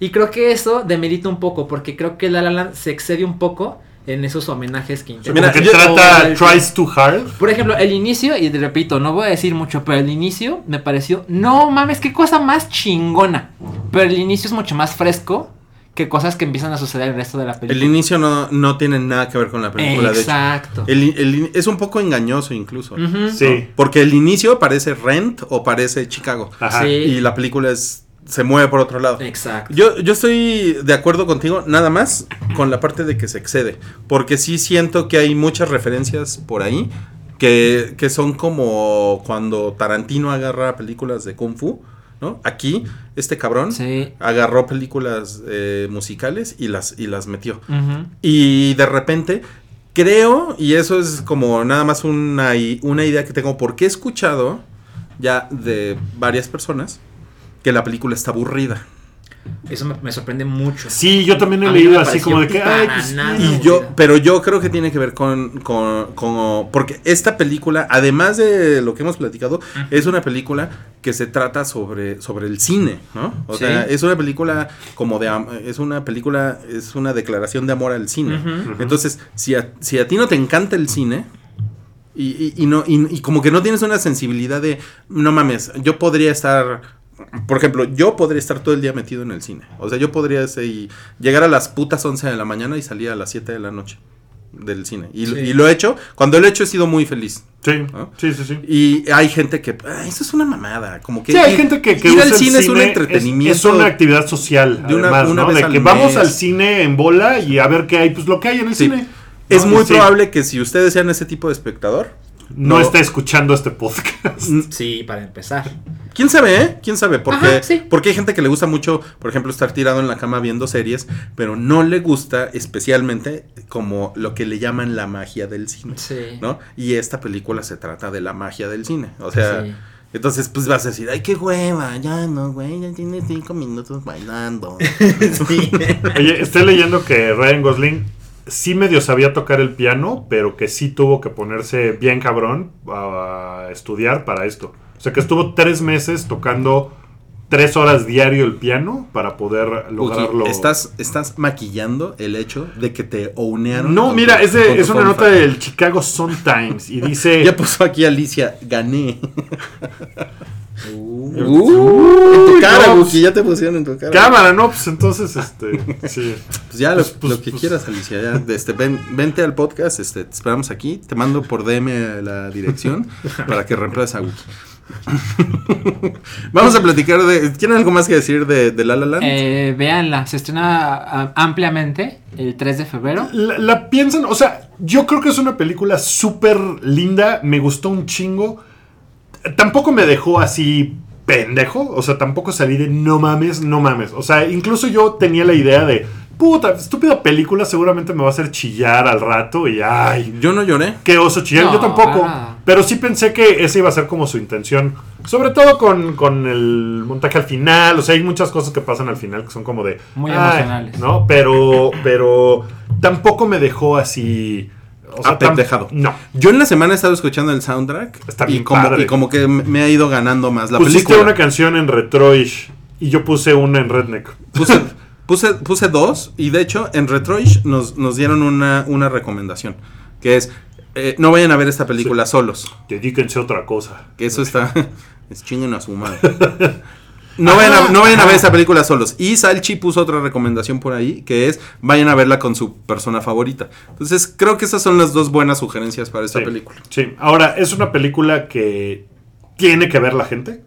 Y creo que eso demerita un poco, porque creo que La Land se excede un poco en esos homenajes que intenta. Como Mira, que trata el- Tries Too Hard. Por ejemplo, el inicio, y te repito, no voy a decir mucho, pero el inicio me pareció, no mames, qué cosa más chingona. Pero el inicio es mucho más fresco que cosas que empiezan a suceder el resto de la El película. inicio no, no tiene nada que ver con la película, de hecho. Exacto. El, el- es un poco engañoso incluso. Ujú. Sí. Porque el inicio parece Rent o parece Chicago. Ajá. Sí. Y la película es se mueve por otro lado. Exacto. Yo, yo estoy de acuerdo contigo, nada más con la parte de que se excede. Porque sí siento que hay muchas referencias por ahí que, que son como cuando Tarantino agarra películas de Kung Fu. ¿no? Aquí, este cabrón Sí. agarró películas eh, musicales y las, y las metió. Y de repente, creo, y eso es como nada más una, una idea que tengo, porque he escuchado ya de varias personas que la película está aburrida. Eso me, me sorprende mucho. Sí, yo también he leído así como de que. Ay, pues, nada. Y yo, pero yo creo que tiene que ver con, con, con- porque esta película, además de lo que hemos platicado, es una película que se trata sobre, sobre el cine, ¿no? O Sí. sea, es una película como de, am- es una película, es una declaración de amor al cine. Entonces, si a, si a ti no te encanta el cine, y, y- y no, y, y como que no tienes una sensibilidad de, no mames, yo podría estar, por ejemplo, yo podría estar todo el día metido en el cine. O sea, yo podría ese, y llegar a las putas 11 de la mañana y salir a las 7 de la noche del cine. Y, Sí. y lo he hecho, cuando lo he hecho he sido muy feliz. Sí, ¿no? sí, sí, sí. Y hay gente que, "Ah, eso es una mamada, como que... Sí, hay gente que, que ir usa al el cine, es un cine, entretenimiento. Es, una actividad social, de una- además, una ¿no? vez De al que vamos al cine en bola y a ver qué hay, pues lo que hay en el Sí. cine. Es ¿no? muy probable que si ustedes sean ese tipo de espectador, No, no- esté escuchando este podcast. Sí, para empezar. ¿Quién sabe, eh? ¿Quién sabe? Porque, Ajá, sí. porque hay gente que le gusta mucho, por ejemplo, estar tirado en la cama viendo series, pero no le gusta especialmente como lo que le llaman la magia del cine, Sí. ¿no? Y esta película se trata de la magia del cine. O sea, Sí. entonces pues vas a decir, ay, qué hueva, ya no, güey, ya tiene cinco minutos bailando. Sí. Oye, estoy leyendo que Ryan Gosling sí medio sabía tocar el piano, pero que sí tuvo que ponerse bien cabrón a estudiar para esto. O sea, que estuvo tres meses tocando tres horas diario el piano para poder lograrlo. ¿estás, estás maquillando el hecho de que te ownearon. No, mira, tu- es, una nota del Chicago Sun Times y dice... Ya puso aquí Alicia, gané. Uh, Uh, en tu Uy, cara, no, Buki, ya te pusieron en tu cara. Cámara, no, pues entonces, este, sí. Pues ya, Pues, lo, pues, lo que pues. quieras, Alicia. Ya, este, ven, vente al podcast, este, te esperamos aquí. Te mando por DM la dirección para que reemplaces a Wookie. Vamos a platicar de. ¿Tienen algo más que decir de, de La La Land? eh, véanla, se estrena ah, ampliamente el 3 de febrero. La, la piensan, o sea, yo creo que es una película súper linda, me gustó un chingo. Tampoco me dejó así pendejo, o sea, tampoco salí de no mames, no mames. O sea, incluso yo tenía la idea de, puta, estúpida película, seguramente me va a hacer chillar al rato y ay, Yo no lloré. qué oso chillar. No, yo tampoco, ah. pero sí pensé que esa iba a ser como su intención. Sobre todo con, con el montaje al final, o sea, hay muchas cosas que pasan al final que son como de... Muy ay, emocionales. ¿No? Pero, pero tampoco me dejó así... O sea, tam- Apendejado. No. Yo en la semana he estado escuchando el soundtrack. Está y bien como, padre. y como que me ha ido ganando más la Pusiste película. una canción en Retroish y yo puse una en Redneck. Puse, puse, puse dos y de hecho en Retroish nos, nos dieron una, una recomendación. Que es, eh, no vayan a ver esta película solos. Dedíquense a otra cosa. Que eso está. es chinguen a su madre. No vayan, a, no vayan a ver esta película solos. Y Salchi puso otra recomendación por ahí, que es vayan a verla con su persona favorita. Entonces, creo que esas son las dos buenas sugerencias para esta Sí, película. Sí. Ahora, es una película que tiene que ver la gente.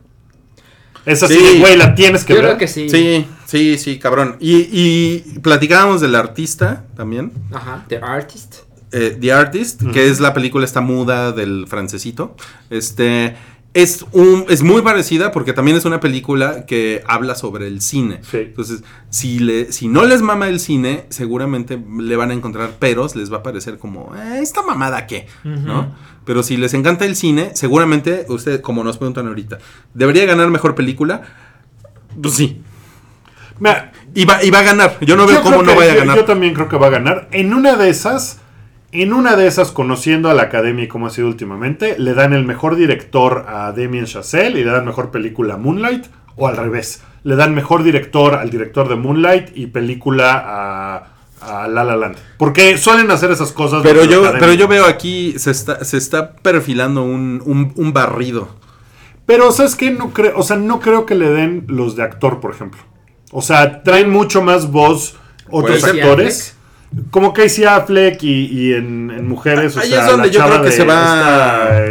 Es así, Sí. güey, la tienes que Yo ver. creo que sí. Sí, sí, sí, cabrón. Y, y platicábamos del artista también. Ajá, The Artist. eh, The Artist, que es la película esta muda del francesito. Este es un es muy parecida porque también es una película que habla sobre el cine. Sí. Entonces, si le si no les mama el cine, seguramente le van a encontrar peros, les va a parecer como, "Eh, esta mamada qué, ¿no? Pero si les encanta el cine, seguramente usted como nos preguntan ahorita, ¿debería ganar mejor película? Pues sí. Mira, Y va, y va a ganar. Yo no veo cómo no que- vaya a ganar. Yo también creo que va a ganar. En una de esas, en una de esas, conociendo a la academia y cómo ha sido últimamente, le dan el mejor director a Damien Chazelle y le dan mejor película a Moonlight, o al revés. Le dan mejor director al director de Moonlight y película a, a La La Land. Porque suelen hacer esas cosas. Pero los de la yo, pero yo veo aquí se está, se está perfilando un, un, un barrido. Pero, ¿sabes qué? No creo, o sea, no creo que le den los de actor, por ejemplo. O sea, traen mucho más voz otros Puede ser. actores. Como Casey Affleck y, y en, en mujeres, o Ahí sea, es donde la yo chava creo que de se va- esta,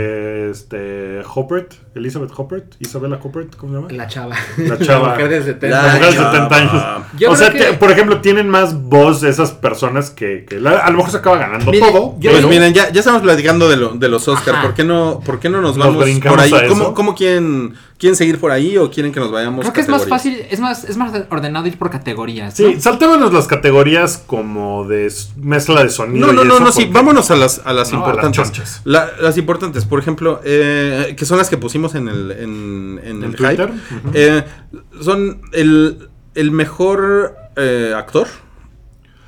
este, Hoppert, Elizabeth Hoppert, Isabella Hoppert, ¿cómo se llama? La chava. La chava. mujer de 70. La mujer de chava. 70 años. Yo o sea, que- por ejemplo, tienen más voz de esas personas que, que la- a lo mejor se acaba ganando todo. yo- Pues pero- miren, ya, ya estamos platicando de, lo- de los Oscars. Ajá. ¿Por qué no, por qué no nos vamos por ahí? ¿Cómo, cómo quieren, quieren seguir por ahí o quieren que nos vayamos? Creo que es más fácil, es más, es más ordenado ir por categorías. Sí, ¿no? saltémonos las categorías como de mezcla de sonido. No, no, y no, eso, no, sí, vámonos a las, a las No, a las importantes. La- las importantes, por ejemplo, eh, que son las que pusimos en el, en, en ¿En el Twitter? hype. Eh, son el, el mejor eh, actor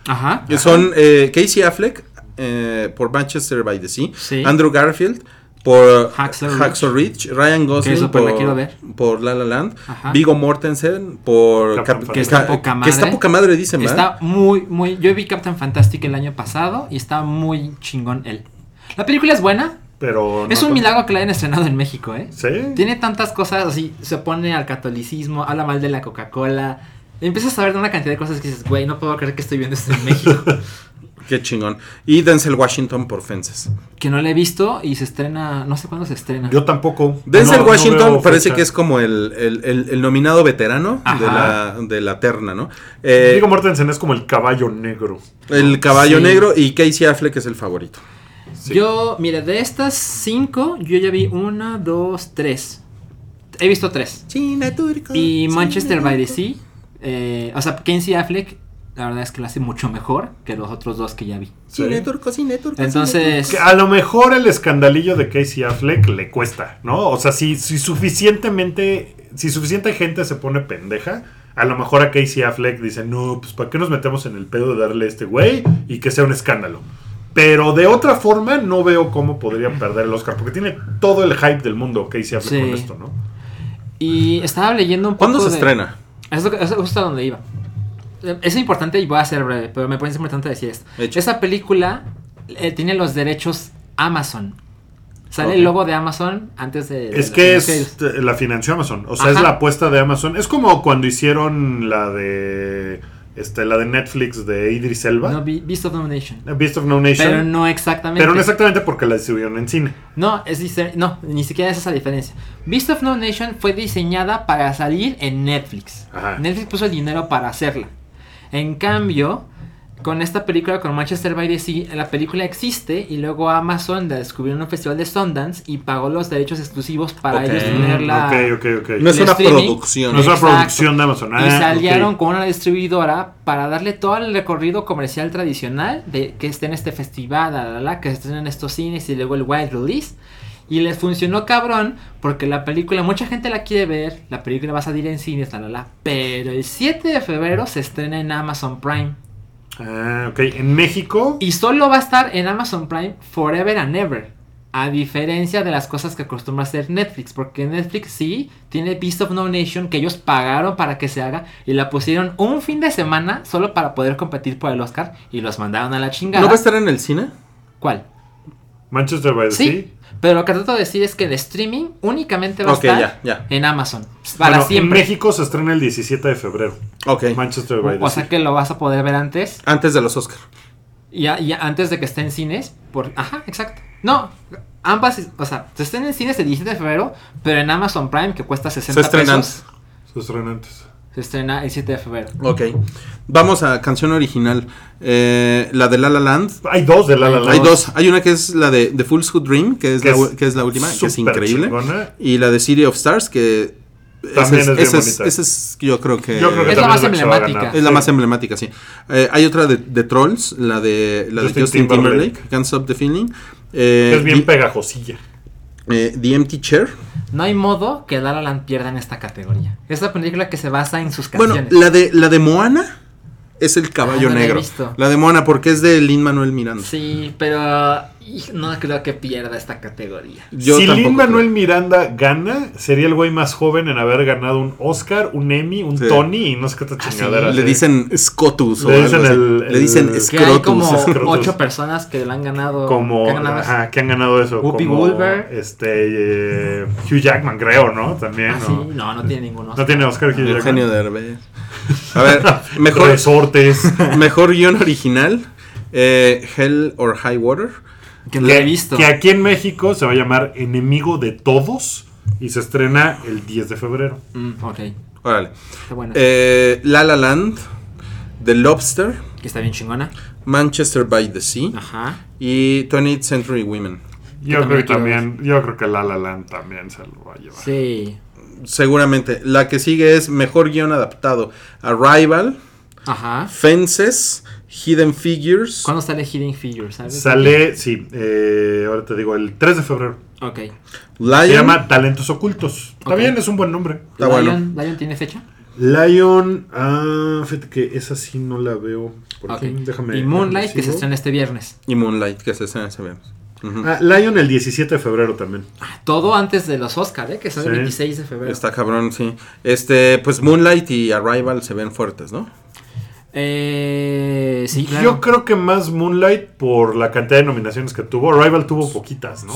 Ajá. que son eh, Casey Affleck eh, por Manchester by the Sea, Sí. Andrew Garfield por Hacksaw Ridge. Hacksaw Ridge, Ryan Gosling Que súper la por, quiero ver. por La La Land, Ajá. Vigo Mortensen por Captain Cap- Que está Ca- poca que está madre. poca madre dicen, ¿verdad? Está muy, muy. Yo vi Captain Fantastic el año pasado y está muy chingón él. La película es buena. Pero. es un milagro que la hayan estrenado en México, ¿eh? Sí. Tiene tantas cosas así. Se opone al catolicismo, habla mal de la Coca-Cola. Empiezas a ver de una cantidad de cosas que dices, güey, no puedo creer que estoy viendo esto en México. Qué chingón. Y Denzel Washington por Fences. que no la he visto y se estrena. No sé cuándo se estrena. Yo tampoco. Denzel No- Washington parece fecha. que es como el, el- el- el nominado veterano de la, de la terna, ¿no? Eh, Viggo Mortensen es como el caballo negro. el caballo Sí. negro y Casey Affleck es el favorito. Sí. Yo, mire, de estas cinco, yo ya vi una, dos, tres. He visto tres. China, turco. Y Manchester by the Sea. eh, o sea, Casey Affleck, la verdad es que lo hace mucho mejor que los otros dos que ya vi. Cine Sí. turco, cine turco. Entonces, a lo mejor el escandalillo de Casey Affleck le cuesta, ¿no? O sea, si, si suficientemente, si suficiente gente se pone pendeja, a lo mejor a Casey Affleck dice, no, pues ¿para qué nos metemos en el pedo de darle a este güey y que sea un escándalo? Pero de otra forma no veo cómo podría perder el Oscar, porque tiene todo el hype del mundo Casey Affleck Sí. con esto, ¿no? y estaba leyendo un poco. ¿Cuándo se de- estrena? Es lo que- es justo a donde iba. Eh, Es importante y voy a ser breve, pero me parece importante decir esto. Hecho. Esa película eh, tiene los derechos Amazon. Sale el logo de Amazon antes de. de Es que es eh, la financió Amazon, o sea, es la apuesta de Amazon. Es como cuando hicieron la de este la de Netflix de Idris Elba, No, Be- Beast of No Nation. Beast of No Nation. Pero no exactamente. Pero no exactamente porque la distribuyeron en cine. No, es no, ni siquiera es esa diferencia. Beast of No Nation fue diseñada para salir en Netflix. Ajá. Netflix puso el dinero para hacerla. En cambio, con esta película, con Manchester by the Sea, la película existe y luego Amazon la descubrió en un festival de Sundance y pagó los derechos exclusivos para ellos tenerla. Ok, ok, ok. No es una streaming. producción. No es una Exacto. producción de Amazon. Y Ah, salieron ok. con una distribuidora para darle todo el recorrido comercial tradicional de que esté en este festival, la, la, la, que estén en estos cines y luego el wide release. Y les funcionó cabrón porque la película, mucha gente la quiere ver, la película va a salir en cines, la, la, la. Pero el 7 de febrero se estrena en Amazon Prime. Ah, ok. En México. Y solo va a estar en Amazon Prime forever and ever. A diferencia de las cosas que acostumbra hacer Netflix. Porque Netflix sí tiene Beast of No Nation que ellos pagaron para que se haga. Y la pusieron un fin de semana solo para poder competir por el Oscar. Y los mandaron a la chingada. ¿No va a estar en el cine? ¿Cuál? Manchester by the Sí. Sea. Pero lo que trato de decir es que el streaming únicamente va a estar ya, ya. en Amazon. Para Bueno, en siempre. México se estrena el 17 de febrero. Ok. Manchester by the O Sea. sea que lo vas a poder ver antes. Antes de los Oscars. Ya, ya antes de que esté en cines. Por, ajá, exacto. No, ambas, o sea, se estén en cines el 17 de febrero, pero en Amazon Prime, que cuesta 60 Se estrenan. pesos, Se estrena antes. Se estrena el 7 de febrero. Ok. Vamos a canción original. Eh, la de La La Land. Hay dos de La La Land. Hay dos. Hay una que es la de The Fool's Who Dream, que es, Que la, es u- que es la última, que es increíble. chingona. Y la de City of Stars, que También esa es bien esa es, yo creo que, Yo creo que Es la más emblemática. es la Sí. más emblemática, sí. Eh, hay otra de, de Trolls, la de, la Justin de Justin Timberlake, Timberlake. Can't Stop the Feeling. Eh, es bien pegajosilla. Eh, The Empty Chair. No hay modo que La La Land pierda en esta categoría. Es la película que se basa en sus Bueno, canciones. la de, la de Moana es el caballo Ah, no la he negro. visto. La de Moana, porque es de Lin Manuel Miranda. Sí, pero y, no creo que pierda esta categoría. Yo si Lin Manuel creo. Miranda gana, sería el güey más joven en haber ganado un Oscar, un Emmy, un Sí. Tony y no sé qué otra Ah, sí. chingadera. Le dicen Scotus o Le dicen así. el- Le dicen el- Que hay Scrotus. como Scrotus. ocho personas que la han ganado. como que han ganado eso. ajá, que han ganado eso Whoopi como Goldberg. este eh, Hugh Jackman creo no también Ah, ¿no? sí, no, no tiene ninguno. no tiene Oscar Hugh Jackman Eugenio Derbez. A ver, mejor, resortes mejor guion original. eh, Hell or High Water. Que no lo he visto. que aquí en México se va a llamar Enemigo de Todos y se estrena el 10 de febrero Mm, ok, Órale. bueno. Eh, La La Land. The Lobster. que está bien chingona. Manchester by the Sea. Ajá. Y 20th Century Women. yo también creo que también yo creo que La La Land también se lo va a llevar Sí. Seguramente. La que sigue es Mejor Guión Adaptado. Arrival. Ajá. Fences. Hidden Figures. ¿Cuándo sale Hidden Figures? ¿sabes? sale sí eh, ahora te digo el 3 de febrero Ok. Lion. se llama Talentos Ocultos está Ok. bien es un buen nombre Está bueno. Lion, ¿Lion tiene fecha? Lion, ah, fíjate que esa sí no la veo. Por déjame. y Moonlight, que se estrena este viernes. Y Moonlight, que se estrena ese viernes. Ah, Lion el 17 de febrero también. Todo antes de los Oscar, ¿eh? que son el Sí. 26 de febrero. Está cabrón, sí. Este, pues Moonlight y Arrival se ven fuertes, ¿no? Eh, sí, claro. Yo creo que más Moonlight por la cantidad de nominaciones que tuvo. Rival tuvo poquitas, ¿no?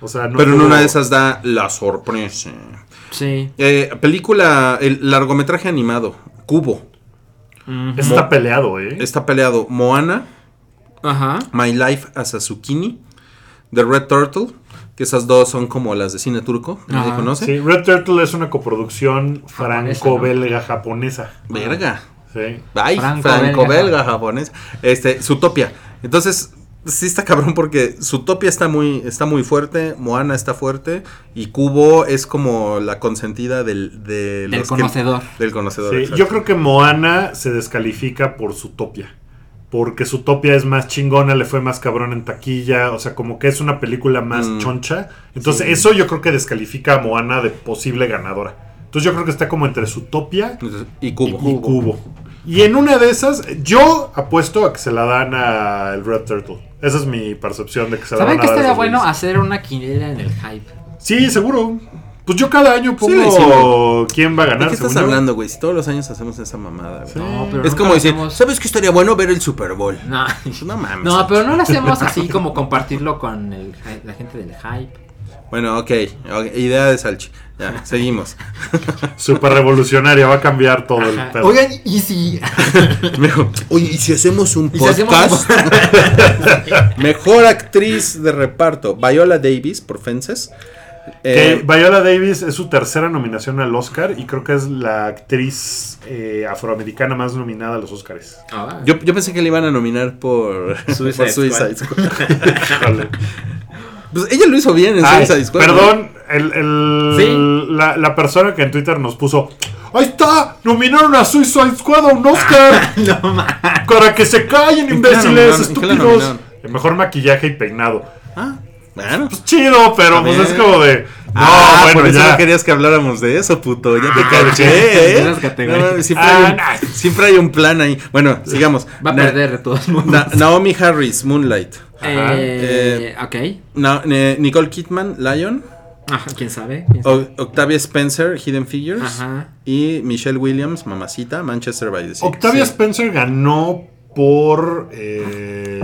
O sea, no Pero en una de esas da la sorpresa. Sí. Eh, película, el largometraje animado, Cubo. Ujú. Está peleado, ¿eh? Está peleado Moana, Ajá. My Life as a Zucchini, The Red Turtle, que esas dos son como las de cine turco, que nadie conoce. Sí, Red Turtle es una coproducción Japonesa, franco-belga japonesa. Verga. Sí. Ay, Franco-belga. japonés. Este, Zootopia. Entonces, sí está cabrón porque Zootopia está muy, está muy fuerte, Moana está fuerte y Cubo es como la consentida del, de Del los que- conocedor. del conocedor. Sí, yo creo que Moana se descalifica por Zootopia. Porque Zootopia es más chingona, le fue más cabrón en taquilla. O sea, como que es una película más Mm. choncha. Entonces, eso yo creo que descalifica a Moana de posible ganadora. Entonces, yo creo que está como entre Zootopia y Cubo. y Cubo. Y en una de esas, yo apuesto a que se la dan a el Red Turtle. Esa es mi percepción de que se la ¿Saben van a que a estaría bueno hacer una quiniela en el hype? Sí, seguro. Pues yo cada año Sí, pongo quién va a ¿De ganar. qué estás hablando, güey? Si todos los años hacemos esa mamada, güey. Sí. No, pero Es como decir, hacemos- ¿sabes qué estaría bueno ver el Super Bowl? No. No mames. No, pero no lo hacemos así como compartirlo con el la gente del hype. Bueno, ok. ok, Idea de Salchi. Ya, seguimos. Super revolucionaria, va a cambiar todo el pedo. Oigan, y si. Me dijo, Oye, ¿y si hacemos un ¿Y si hacemos podcast? Mejor actriz de reparto. Viola Davis por Fences. Que Eh, Viola Davis es su tercera nominación al Oscar y creo que es la actriz eh, afroamericana más nominada a los Oscars. Ah, yo, yo pensé que le iban a nominar por Suicide por Suicide Squad. Squad. Pues ella lo hizo bien en Ay, Suicide Squad. ¿no? perdón, el, el- Sí. la, la persona que en Twitter nos puso, ahí está, nominaron a Suicide Squad a un Oscar. no mames. Para que se callen, ¿En qué la imbéciles, estúpidos. El mejor maquillaje y peinado. Ah, bueno. Pues chido, pero pues es como de. No, ah, bueno, por eso ya. no querías que habláramos de eso, puto. Ya te Ah, caché, ¿eh? No, siempre, Ah, hay un, nah. siempre hay un plan ahí. Bueno, sigamos. Va a Na- perder de todos modos. Na- Naomi Harris, Moonlight. Ajá. Eh, ok. Na- Nicole Kidman, Lion. Ajá, ¿quién sabe? ¿Quién sabe? O- Octavia Spencer, Hidden Figures. Ajá. Y Michelle Williams, Mamacita, Manchester by the Sea. Octavia Sí. Spencer ganó por. eh,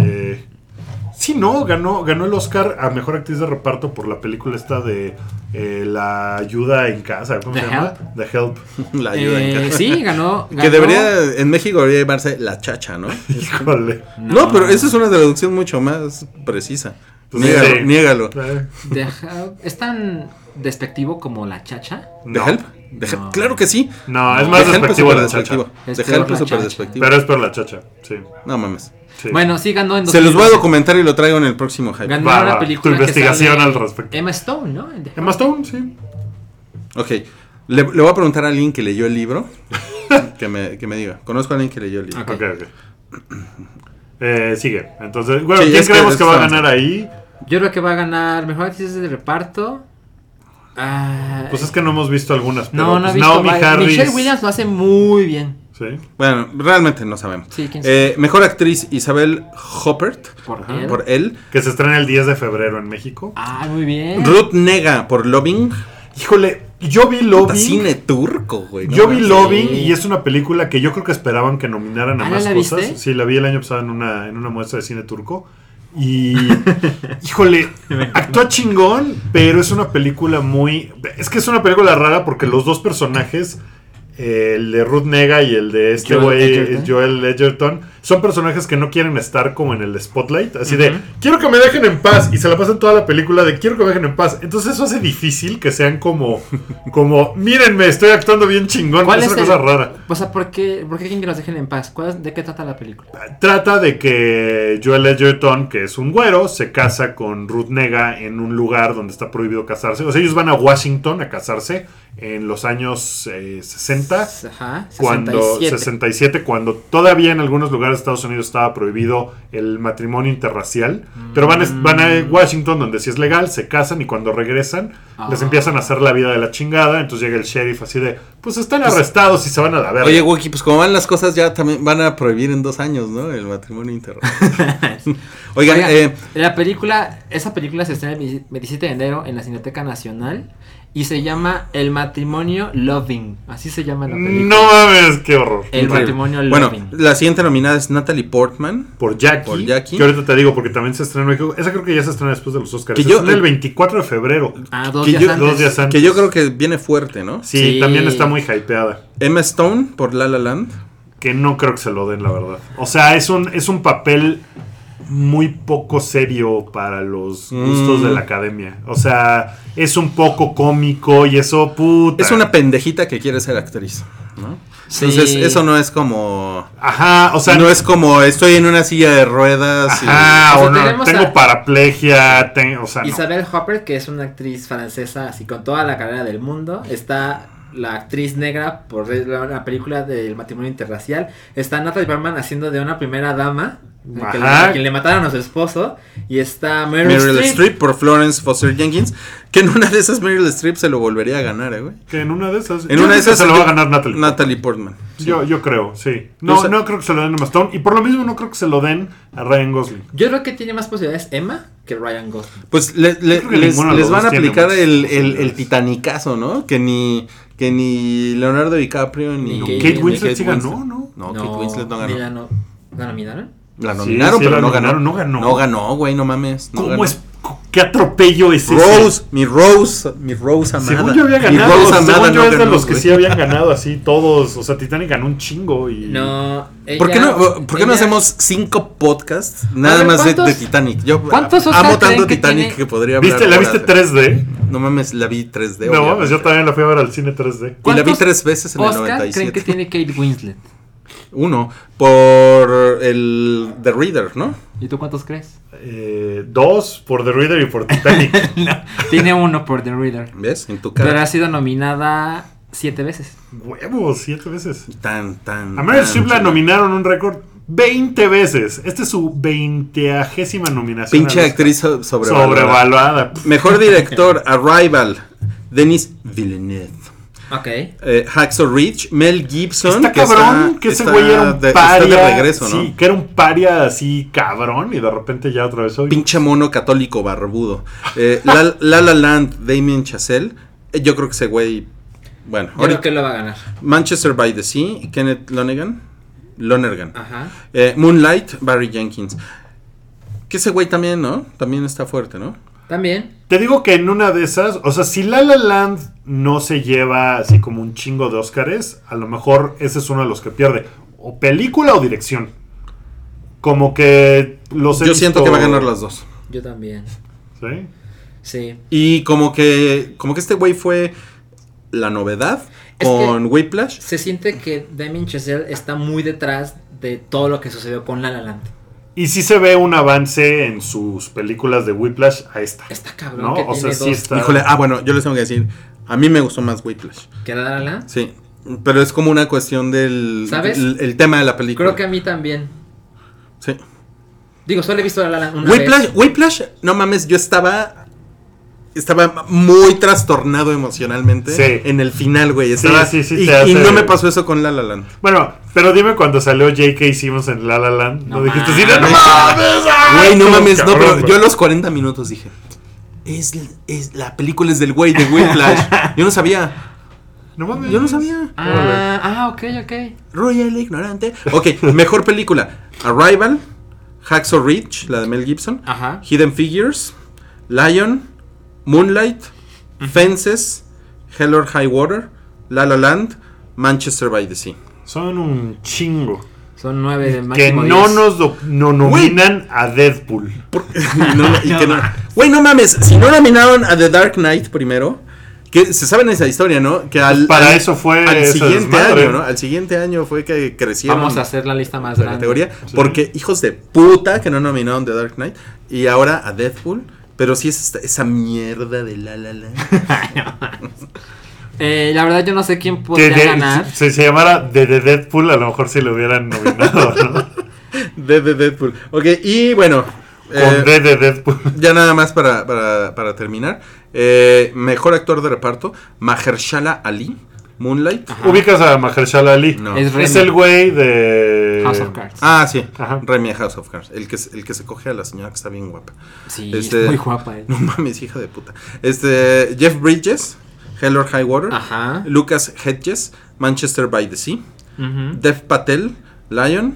sí, no, ganó, ganó el Oscar a mejor actriz de reparto por la película esta de eh, La ayuda en casa. ¿Cómo The se llama? The Help. La ayuda en Eh, casa. sí, ganó, ganó. Que debería, en México debería llamarse La Chacha, ¿no? Híjole. No, pero esa es una traducción mucho más precisa. Pues niégalo, sí. niégalo. Eh, The Help ¿Es tan despectivo como la chacha? ¿The no. Help? ¿The Help? No. Claro que sí. No, es No. más es despectivo la chacha. The Help es súper despectivo. Pero es por la chacha, sí. No mames. Sí. Bueno, sí ganó en Se los voy a 2012. documentar y lo traigo en el próximo hype. Ganó Va, una va, película tu que investigación sale al respecto. Emma Stone, ¿no? Emma Stone, sí. Ok. Le, le voy a preguntar a alguien que leyó el libro. que, me, que me diga. Conozco a alguien que leyó el libro. Ok. Ok, ok. Eh, sigue. Entonces, bueno, Sí, ¿quién que- creemos que va a ganar ahí? Yo creo que va a ganar mejor actriz de reparto. Ah, Pues es que no hemos visto algunas. Pero no, no he pues visto. Naomi varias. Harris. Michelle Williams lo hace muy bien. Sí. Bueno, realmente no sabemos. Sí, quién sabe. Eh, mejor actriz Isabel Hoppert. Por Ajá. él. Por él. Que se estrena el 10 de febrero en México. Ah, muy bien. Ruth Nega por Loving. Híjole, yo vi Puta, Loving. Cine turco, güey. no Yo vi. Loving Sí. y es una película que yo creo que esperaban que nominaran a Ah, más ¿la cosas. viste? Sí, la vi el año pasado en una, en una muestra de cine turco. Y, híjole, actúa chingón, pero es una película muy... Es que es una película rara porque los dos personajes, eh, el de Ruth Nega y el de este Joel güey. Joel Edgerton, son personajes que no quieren estar como en el spotlight. Así de, quiero que me dejen en paz. Y se la pasan toda la película de, quiero que me dejen en paz. Entonces eso hace difícil que sean como, como mírenme, estoy actuando bien chingón. ¿Cuál es es una el- cosa rara. O sea, ¿por qué, ¿por qué quieren que los dejen en paz? ¿Cuál es- ¿De qué trata la película? Trata de que Joel Edgerton, que es un güero, se casa con Ruth Nega en un lugar donde está prohibido casarse. O sea, ellos van a Washington a casarse en los años eh, 60 60, Ajá, cuando 67. 67, cuando todavía en algunos lugares de Estados Unidos estaba prohibido el matrimonio interracial, pero van, a- van a Washington donde sí es legal, se casan y cuando regresan les Ah. empiezan a hacer la vida de la chingada, entonces llega el sheriff así de, pues están arrestados y se van a la verga. Oye, Wookie, pues como van las cosas, ya también van a prohibir en dos años, ¿no? El matrimonio interracial. Oigan, Oigan, eh, la película, esa película se estrena el 27 de enero en la Cineteca Nacional y se llama El matrimonio Loving. Así se llama la película. no mames, qué horror. El increíble. matrimonio Bueno, Loving. la siguiente nominada es Natalie Portman. Por Jackie, Por Jackie. que ahorita te digo porque también se estrenó en México. Esa creo que ya se estrena después de los Oscars. Que Se yo- estrena el 24 de febrero. Ah, dos que días yo- antes. Dos días antes. Que yo creo que viene fuerte, ¿no? Sí, Sí. también está muy hypeada. Emma Stone por La La Land. Que no creo que se lo den, la verdad. O sea, es un, es un papel muy poco serio para los gustos Mm. de la academia. O sea, es un poco cómico y eso, puta. Es una pendejita que quiere ser actriz, ¿no? Sí. Entonces, eso no es como... Ajá, o sea, no es como estoy en una silla de ruedas y... O sea, no, tengo a- paraplegia, ten- o sea, no. Isabel Hopper, que es una actriz francesa, así con toda la carrera del mundo. Está la actriz negra por la, la película del matrimonio interracial. Está Natalie Portman haciendo de una primera dama. Que le- mataron a su esposo. Y está Meryl, Meryl Streep. Streep por Florence Foster Jenkins. Que en una de esas Meryl Streep se lo volvería a ganar, eh, güey. Que en una de esas. En yo una de esas se lo va a ganar Natalie. Natalie Portman. Yo, yo creo, sí. No, O sea- no creo que se lo den a Emma Stone. Y por lo mismo no creo que se lo den a Ryan Gosling. Yo creo que tiene más posibilidades Emma que Ryan Gosling. Pues le- le- les, les van a aplicar el, el, el titanicazo, ¿no? Que ni, que ni Leonardo DiCaprio ni, Ni ni Kate Winslet sí ganó, ¿no? No, Kate Winslet no ganó. mira, no. ¿La nominaron? La Sí, nominaron, sí, pero la no nominaron, ganó. no ganó. No ganó, güey, no mames. no ¿Cómo ganó. es? ¿Qué atropello es ese? Rose, mi Rose, mi Rose amada. Según yo había Mi ganado, Rose amada según yo no es de ganó, los que güey. sí habían ganado así todos. O sea, Titanic ganó un chingo y... No. ¿Por qué ella- no, por qué no ella- hacemos cinco podcasts nada ver, más de, ¿cuántos- de Titanic? Yo cuántos amo Oscar tanto creen que Titanic tiene? que podría hablar. ¿Viste, ¿La viste de- 3D? No mames, la vi 3D. No, mames, obviamente. yo también la fui a ver al cine 3D. Y la vi ¿Cuántos tres veces en el Oscar 97. creen que tiene Kate Winslet? Uno, por el The Reader, ¿no? ¿Y tú cuántos crees? Eh, dos por The Reader y por Titanic. Tiene uno por The Reader. ¿Ves? En tu Pero cara. ha sido nominada siete veces. Huevos, siete veces. Tan, tan. A Meryl Streep la nominaron un récord 20 veces. Esta es su veinteagésima nominación. Pinche actriz so- sobrevalorada. Sobrevaluada. Mejor director, Arrival, Denis Villeneuve. Ok. Eh, Hacksaw Ridge, Mel Gibson. Está que cabrón está- que ese está güey era un de- está paria. de regreso, ¿no? Sí, que era un paria así cabrón y de repente ya otra vez hoy. Pinche mono católico barbudo. Eh, la, La La Land, Damien Chazelle. Eh, yo creo que ese güey. Bueno, Yo ahorita- creo que lo va a ganar. Manchester by the Sea, Kenneth Lonergan. Lonergan. Ajá. Eh, Moonlight, Barry Jenkins. Que ese güey también, ¿no? También está fuerte, ¿no? También. Te digo que en una de esas, o sea, si La La Land no se lleva así como un chingo de Óscares, a lo mejor ese es uno de los que pierde. O película o dirección. Como que los he Yo siento que va a ganar las dos. Yo también. ¿Sí? Sí. Y como que, como que este güey fue la novedad Es con Whiplash. Se siente que Damien Chazelle está muy detrás de todo lo que sucedió con La La Land. Y sí se ve un avance en sus películas de Whiplash a esta. Está cabrón ¿No? que O sea, tiene sí dos. está- Híjole, ah, bueno, yo les tengo que decir, a mí me gustó más Whiplash. ¿Que La La? Sí, pero es como una cuestión del ¿Sabes? el, el tema de la película. Creo que a mí también. Sí. Digo, solo he visto La La una Whiplash, vez. Whiplash, no mames, yo estaba estaba muy trastornado emocionalmente Sí. en el final, güey. Sí, Estaba, sí, sí, y, te hace- y no me pasó eso con La La Land. Bueno, pero dime cuando salió J.K. Simmons en La La Land. No, No dijiste así ¡No mames! ¡ay! Güey, no mames, no, cabrón, pero yo a los 40 minutos dije, es, es la película es del güey de Whiplash. yo no sabía, No mames. yo no sabía. Ah, ah, ok, ok. Royal ignorante. Ok, mejor película. Arrival, Hacksaw Ridge, la de Mel Gibson, Ajá. Hidden Figures, Lion, Moonlight, Fences, Hell or High Water, La La Land, Manchester by the Sea. Son un chingo. Son nueve de Que máximo no diez. nos do- no nominan a Deadpool. No- y que no- Güey, no mames, si no nominaron a The Dark Knight primero, que se saben esa historia, ¿no? Que al, para al- eso fue al siguiente desmadre. año, ¿no? Al siguiente año fue que crecieron Vamos a hacer la lista más la grande. categoría, Sí. porque hijos de puta que no nominaron The Dark Knight y ahora a Deadpool, pero sí es esta- esa mierda de La La Land. Eh, la verdad yo no sé quién podría de- ganar. si se llamara de, de Deadpool, a lo mejor sí lo hubieran nominado, ¿no? De, de Deadpool. Ok, y bueno. Con eh, de Deadpool. ya nada más para, para, para terminar. Eh, mejor actor de reparto, Mahershala Ali, Moonlight. Ajá. Ubicas a Mahershala Ali. No. Es Es el güey de. House of Cards. Ah, sí. Ajá. Remy House of Cards. El que, se- el que se coge a la señora que está bien guapa. Sí, Este- es muy guapa. eh. No mames, hija de puta. Este, Jeff Bridges, Hell or High Water. Ajá. Lucas Hedges, Manchester by the Sea. Dev Patel, Lion.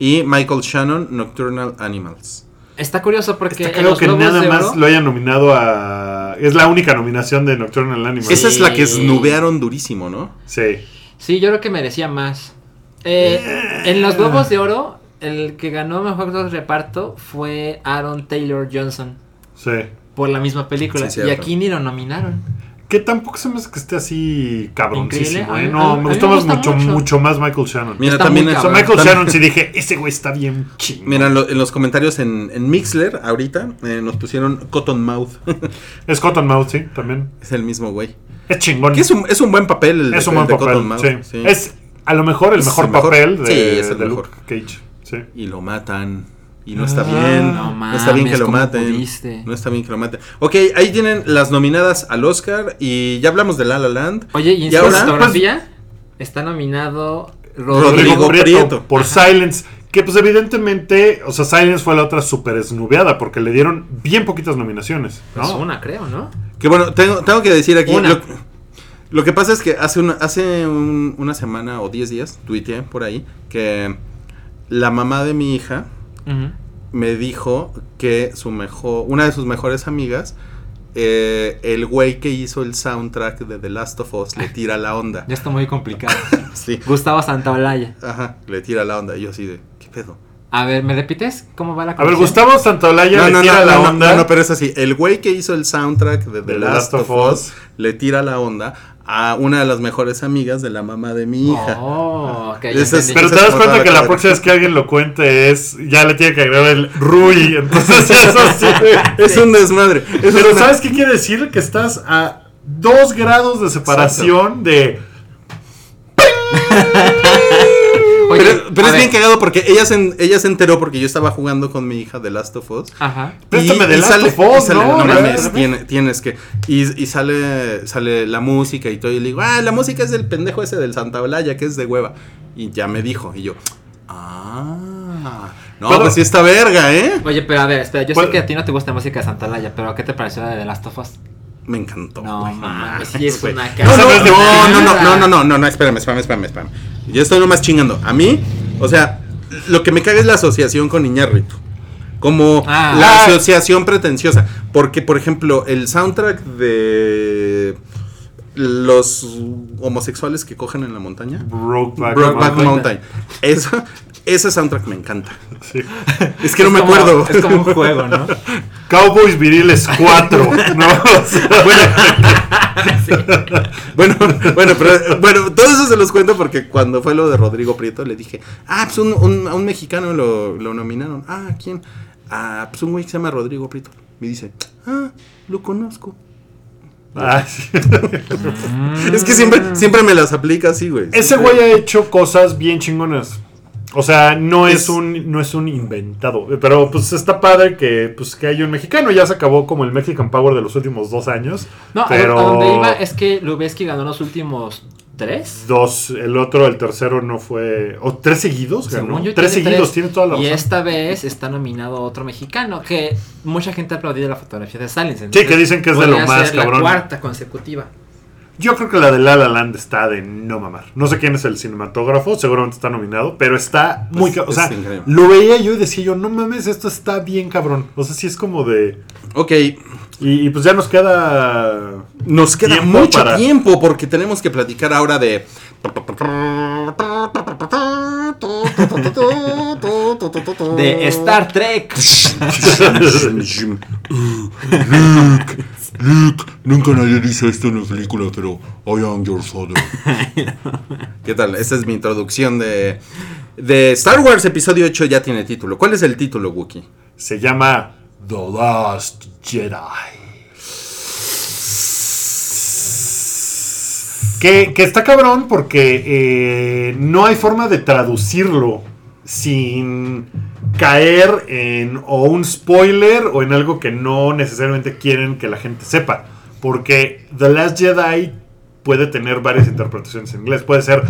Y Michael Shannon, Nocturnal Animals. Está curioso porque Está claro los que Globos nada de más Oro- lo hayan nominado a. Es la única nominación de Nocturnal Animals. Esa es la que Sí. snubearon durísimo, ¿no? Sí. Sí, yo creo que merecía más. Eh, en los Globos de Oro, el que ganó mejor reparto fue Aaron Taylor Johnson Sí. por la misma película. Sí, y aquí ni lo nominaron. Que tampoco se me hace que esté así cabroncísimo, ¿eh? No, a me gustó más gusta mucho, mucho. mucho más Michael Shannon. Mira, Está también o sea. Michael también- Shannon sí dije, ese güey está bien chingón. Mira, en, lo- en los comentarios en, en Mixler, ahorita, eh, nos pusieron Cottonmouth. Es Cottonmouth, sí, también. es el mismo güey. Es chingón. Que es un, es un buen papel el de, Es un buen de papel, Cottonmouth, sí. sí. Es a lo mejor el Es mejor el mejor. papel de, Sí, es el de mejor. Luke Cage. Sí. Y lo matan. Y no está Ah, bien. no No, está bien que mames, lo ¿cómo maten. pudiste? No está bien que lo maten. Ok, ahí tienen las nominadas al Oscar. Y ya hablamos de La La Land. Oye, y en Y ahora, fotografía está nominado Rodrigo Rodrigo, Prieto, Prieto. por Silence. Que pues evidentemente, o sea, Silence fue la otra súper esnubeada porque le dieron bien poquitas nominaciones, Pues ¿no? una, creo, ¿no? Que bueno, tengo, tengo que decir aquí. Una. Lo, lo que pasa es que hace una, hace un- una semana o 10 días, tuiteé por ahí, que la mamá de mi hija Me dijo que su mejor, una de sus mejores amigas, eh, el güey que hizo el soundtrack de The Last of Us, le tira la onda. Ya está muy complicado. Sí, Gustavo Santaolalla. ajá, le tira la onda. Y yo así de, ¿qué pedo? A ver, ¿me repites cómo va la A ver? Gustavo Santaolalla le tira la no, onda. no, no, pero es así. El güey que hizo el soundtrack de The, Last, of Us le tira la onda a una de las mejores amigas de la mamá de mi hija. Oh, es-. Pero te das es cuenta que la cosa. próxima vez que alguien lo cuente es. Ya le tiene que agregar el Rui. Entonces, eso sí. Es un desmadre. Es Pero una- ¿sabes qué quiere decir? Que estás a dos grados de separación de. Pero pero a es ver. bien cagado porque ella se, ella se enteró porque yo estaba jugando con mi hija de Last of Us. Ajá. Préstame Last sale- of Us, y sale- ¿no? mames, tienes que. Y, y sale, sale la música y todo. Y le digo, ah, la música es del pendejo ese del Santa Olaya, que es de hueva. Y ya me dijo. Y yo, ah. No, ¿Puedo- pues sí está verga, ¿eh? Oye, pero a ver, espera, yo ¿Cuál- sé que a ti no te gusta la música de Santalaya, pero ¿qué te pareció la de The Last of Us? Me encantó. No, mames, sí es güey. una No, no, de no, no, no, no, no, no, no, espérame, espérame, espérame, espérame. Yo estoy nomás chingando. A mí, o sea, lo que me caga es la asociación con Iñárritu. Como Ah. la Ah. asociación pretenciosa. Porque, por ejemplo, el soundtrack de los homosexuales que cogen en la montaña. Brokeback Brokeback Mountain. Mountain. Eso, ese soundtrack me encanta. Sí. Es que no me como- acuerdo. Es como un juego, ¿no? Cowboys Viriles 4. ¿no? O sea, Bueno, bueno, pero bueno, todo eso se los cuento porque cuando fue lo de Rodrigo Prieto le dije, ah, pues un, un- a un mexicano lo, lo nominaron. Ah, ¿a ¿quién? Ah, pues un güey que se llama Rodrigo Prieto. Me dice, ah, lo conozco. ah, sí. Es que siempre, siempre me las aplica así, güey. Ese güey ha hecho cosas bien chingonas. O sea, no es, Es- un no es un inventado, pero pues está padre que pues que hay un mexicano, ya se acabó como el Mexican Power de los últimos dos años. No, pero a donde iba es que Lubeski ganó los últimos tres. dos, el otro, el tercero no fue o tres seguidos, ganó. Yo, tres seguidos, tres. tiene toda la Y razón. esta vez está nominado otro mexicano que mucha gente ha aplaudido la fotografía de Silence. Sí, que dicen que es de lo más cabrón. La cuarta consecutiva. Yo creo que la de La La Land está de no mamar. No sé quién es el cinematógrafo, seguramente está nominado, pero está muy Pues, O sea, increíble. lo veía yo y decía yo, no mames, esto está bien cabrón. O sea, sí es como de. Ok, Y, y pues ya nos queda. nos queda Tiempo mucho para- tiempo porque tenemos que platicar ahora de... De Star Trek. Nunca nadie dice esto en la película, pero I am your father. ¿Qué tal? Esta es mi introducción de, de Star Wars Episodio 8 ya tiene título. ¿Cuál es el título, Wookie? Se llama. The Last Jedi. Que, que está cabrón porque eh, no hay forma de traducirlo sin caer en o un spoiler o en algo que no necesariamente quieren que la gente sepa. Porque The Last Jedi puede tener varias interpretaciones en inglés. Puede ser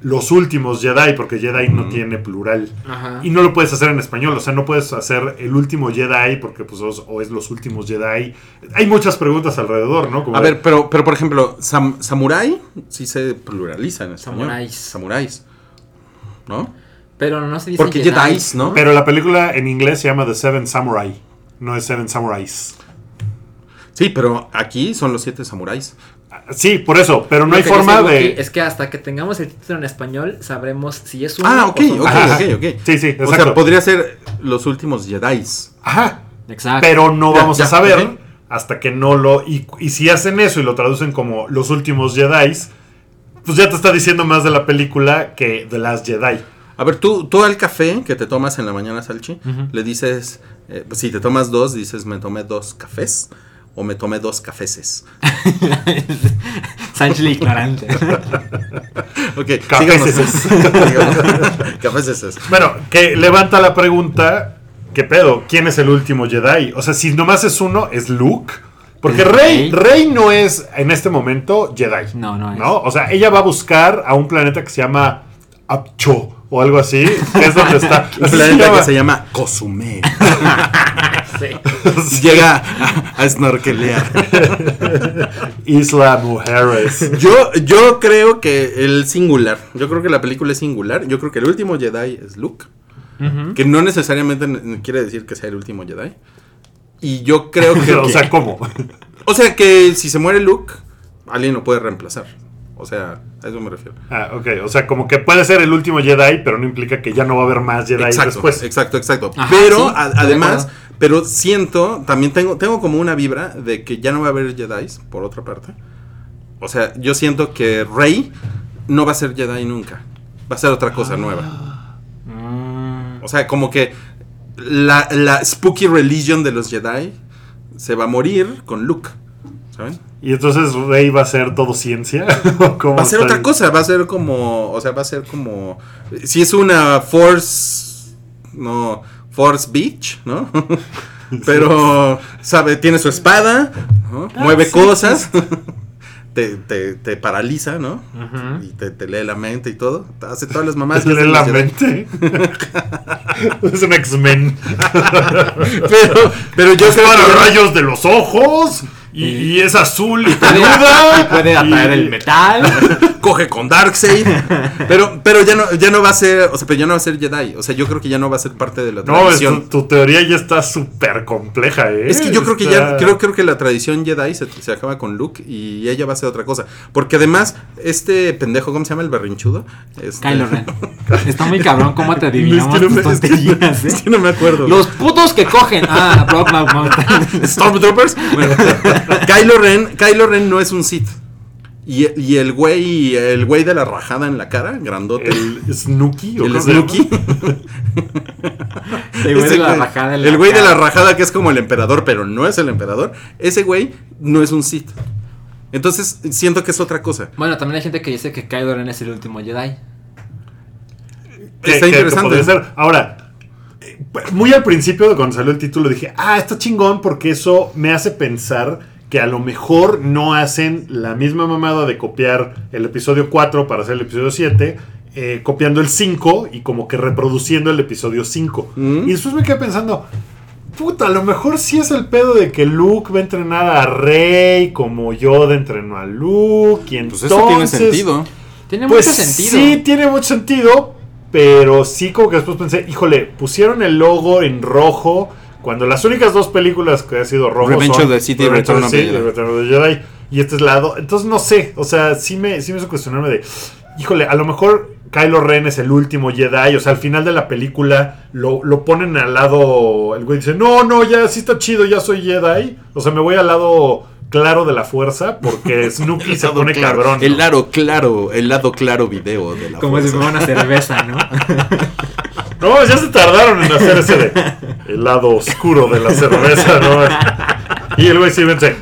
los últimos Jedi, porque Jedi no tiene plural. Ajá. Y no lo puedes hacer en español, o sea, no puedes hacer el último Jedi porque pues o es los últimos Jedi. Hay muchas preguntas alrededor, ¿no? Como A de- ver, pero, pero por ejemplo, sam- samurai sí se pluraliza en español. Samuráis. Samuráis. ¿No? Pero no se dice Porque Jedis, ¿no? Pero la película en inglés se llama The Seven Samurai, no es Seven Samurais. Sí, pero aquí son los siete samuráis. Sí, por eso, pero no Lo hay que forma de... Es que hasta que tengamos el título en español sabremos si es un. Ah, ok, ok, Ajá. ok, ok. Sí, sí, O exacto. sea, podría ser los últimos Jedis. Ajá, Exacto. pero no Ya, vamos a saber ok. hasta que no lo... Y, y si hacen eso y lo traducen como los últimos Jedi, pues ya te está diciendo más de la película que The Last Jedi. A ver, tú, tú al café que te tomas en la mañana, Salchi, le dices, eh, si te tomas dos, dices, me tomé dos cafés o me tomé dos cafeses. Sánchez ignorante. Ok, Cafeses. Cafeses. Bueno, que levanta la pregunta, ¿qué pedo? ¿Quién es el último Jedi? O sea, si nomás es uno, es Luke. Porque ¿Es Rey, Rey? Rey no es en este momento Jedi. No, no es. ¿no? O sea, ella va a buscar a un planeta que se llama Apcho o algo así, que es donde está. Un planeta llama. que se llama Cozumel. Sí. Llega a, a snorkelear. Isla Mujeres. Yo, yo creo que el singular, yo creo que la película es singular. Yo creo que el último Jedi es Luke. Que no necesariamente quiere decir que sea el último Jedi. Y yo creo que. o sea, ¿cómo? o sea, que si se muere Luke, alguien lo puede reemplazar. O sea, a eso me refiero. Ah, ok. O sea, como que puede ser el último Jedi, pero no implica que ya no va a haber más Jedi Exacto, después. exacto, exacto. Ajá, pero sí, a- además, pero siento, también tengo, tengo como una vibra de que ya no va a haber Jedi, por otra parte. O sea, yo siento que Rey no va a ser Jedi nunca. Va a ser otra cosa nueva. Mm, O sea, como que la, la spooky religion de los Jedi se va a morir con Luke. ¿Saben? Y entonces Rey va a ser todo ciencia. ¿O cómo Va a ser otra cosa, va a ser como, o sea, va a ser como, si es una Force, no, Force Beach, ¿no? Pero, sabe, tiene su espada, ¿no? Ah, mueve sí, cosas, te, te, te paraliza, ¿no? Y te, te lee la mente y todo, te hace todas las mamás. Lee la mente. es un X-Men. Pero, pero yo creo Dispara que- rayos de los ojos. Y, y es azul y Puede, peluda. y puede atraer y- el metal. coge con Darkseid. Pero, pero ya no, ya no va a ser, o sea, pero ya no va a ser Jedi. O sea, yo creo que ya no va a ser parte de la No, es- tradición. tu, tu teoría ya está súper compleja, ¿eh? Es que yo creo que ya, creo, creo que la tradición Jedi se, se acaba con Luke y ella va a ser otra cosa. Porque además, este pendejo, ¿cómo se llama el berrinchudo? Este- Kylo Ren. Está muy cabrón cómo te adivinamos Es que no me- tus es que- tonterías, es ¿eh? que no me acuerdo. Los putos que cogen. Ah, Mountain. Stormtroopers. Bueno, Kylo Ren, Kylo Ren no es un Sith. Y, y el güey, el güey de la rajada en la cara, grandote. El Snooki. ¿o El Snooki. El güey de la rajada en la el güey de la rajada que es como el emperador, pero no es el emperador. Ese güey no es un Sith. Entonces siento que es otra cosa. Bueno, también hay gente que dice que Kylo Ren es el último Jedi. que- Está que- que interesante. ser. Ahora, eh, muy al principio de cuando salió el título dije, ah, está chingón porque eso me hace pensar que a lo mejor no hacen la misma mamada de copiar el episodio 4 para hacer el episodio 7, eh, copiando el 5 y como que reproduciendo el episodio 5. Mm. Y después me quedé pensando, puta, a lo mejor sí es el pedo de que Luke va a entrenar a Rey como Yoda entrenó a Luke y Pues entonces... eso tiene sentido. Tiene Pues mucho sentido. sí, tiene mucho sentido, pero sí como que después pensé, híjole, pusieron el logo en rojo cuando las únicas dos películas que ha sido rojo Revenge son of the Sith y Return of the. Return of the Jedi, y este es lado, entonces no sé, o sea, sí me, sí me hizo cuestionarme de, híjole, a lo mejor Kylo Ren es el último Jedi, o sea, al final de la película lo, lo ponen al lado, el güey dice, no, no, ya sí está chido, ya soy Jedi, o sea, me voy al lado claro de la fuerza porque Snooki se pone Claro, cabrón. El lado claro, el lado claro video de la Como si fuerza. fuera una cerveza, ¿no? No, ya se tardaron en hacer ese de el lado oscuro de la cerveza, ¿no? Y el güey sí vence.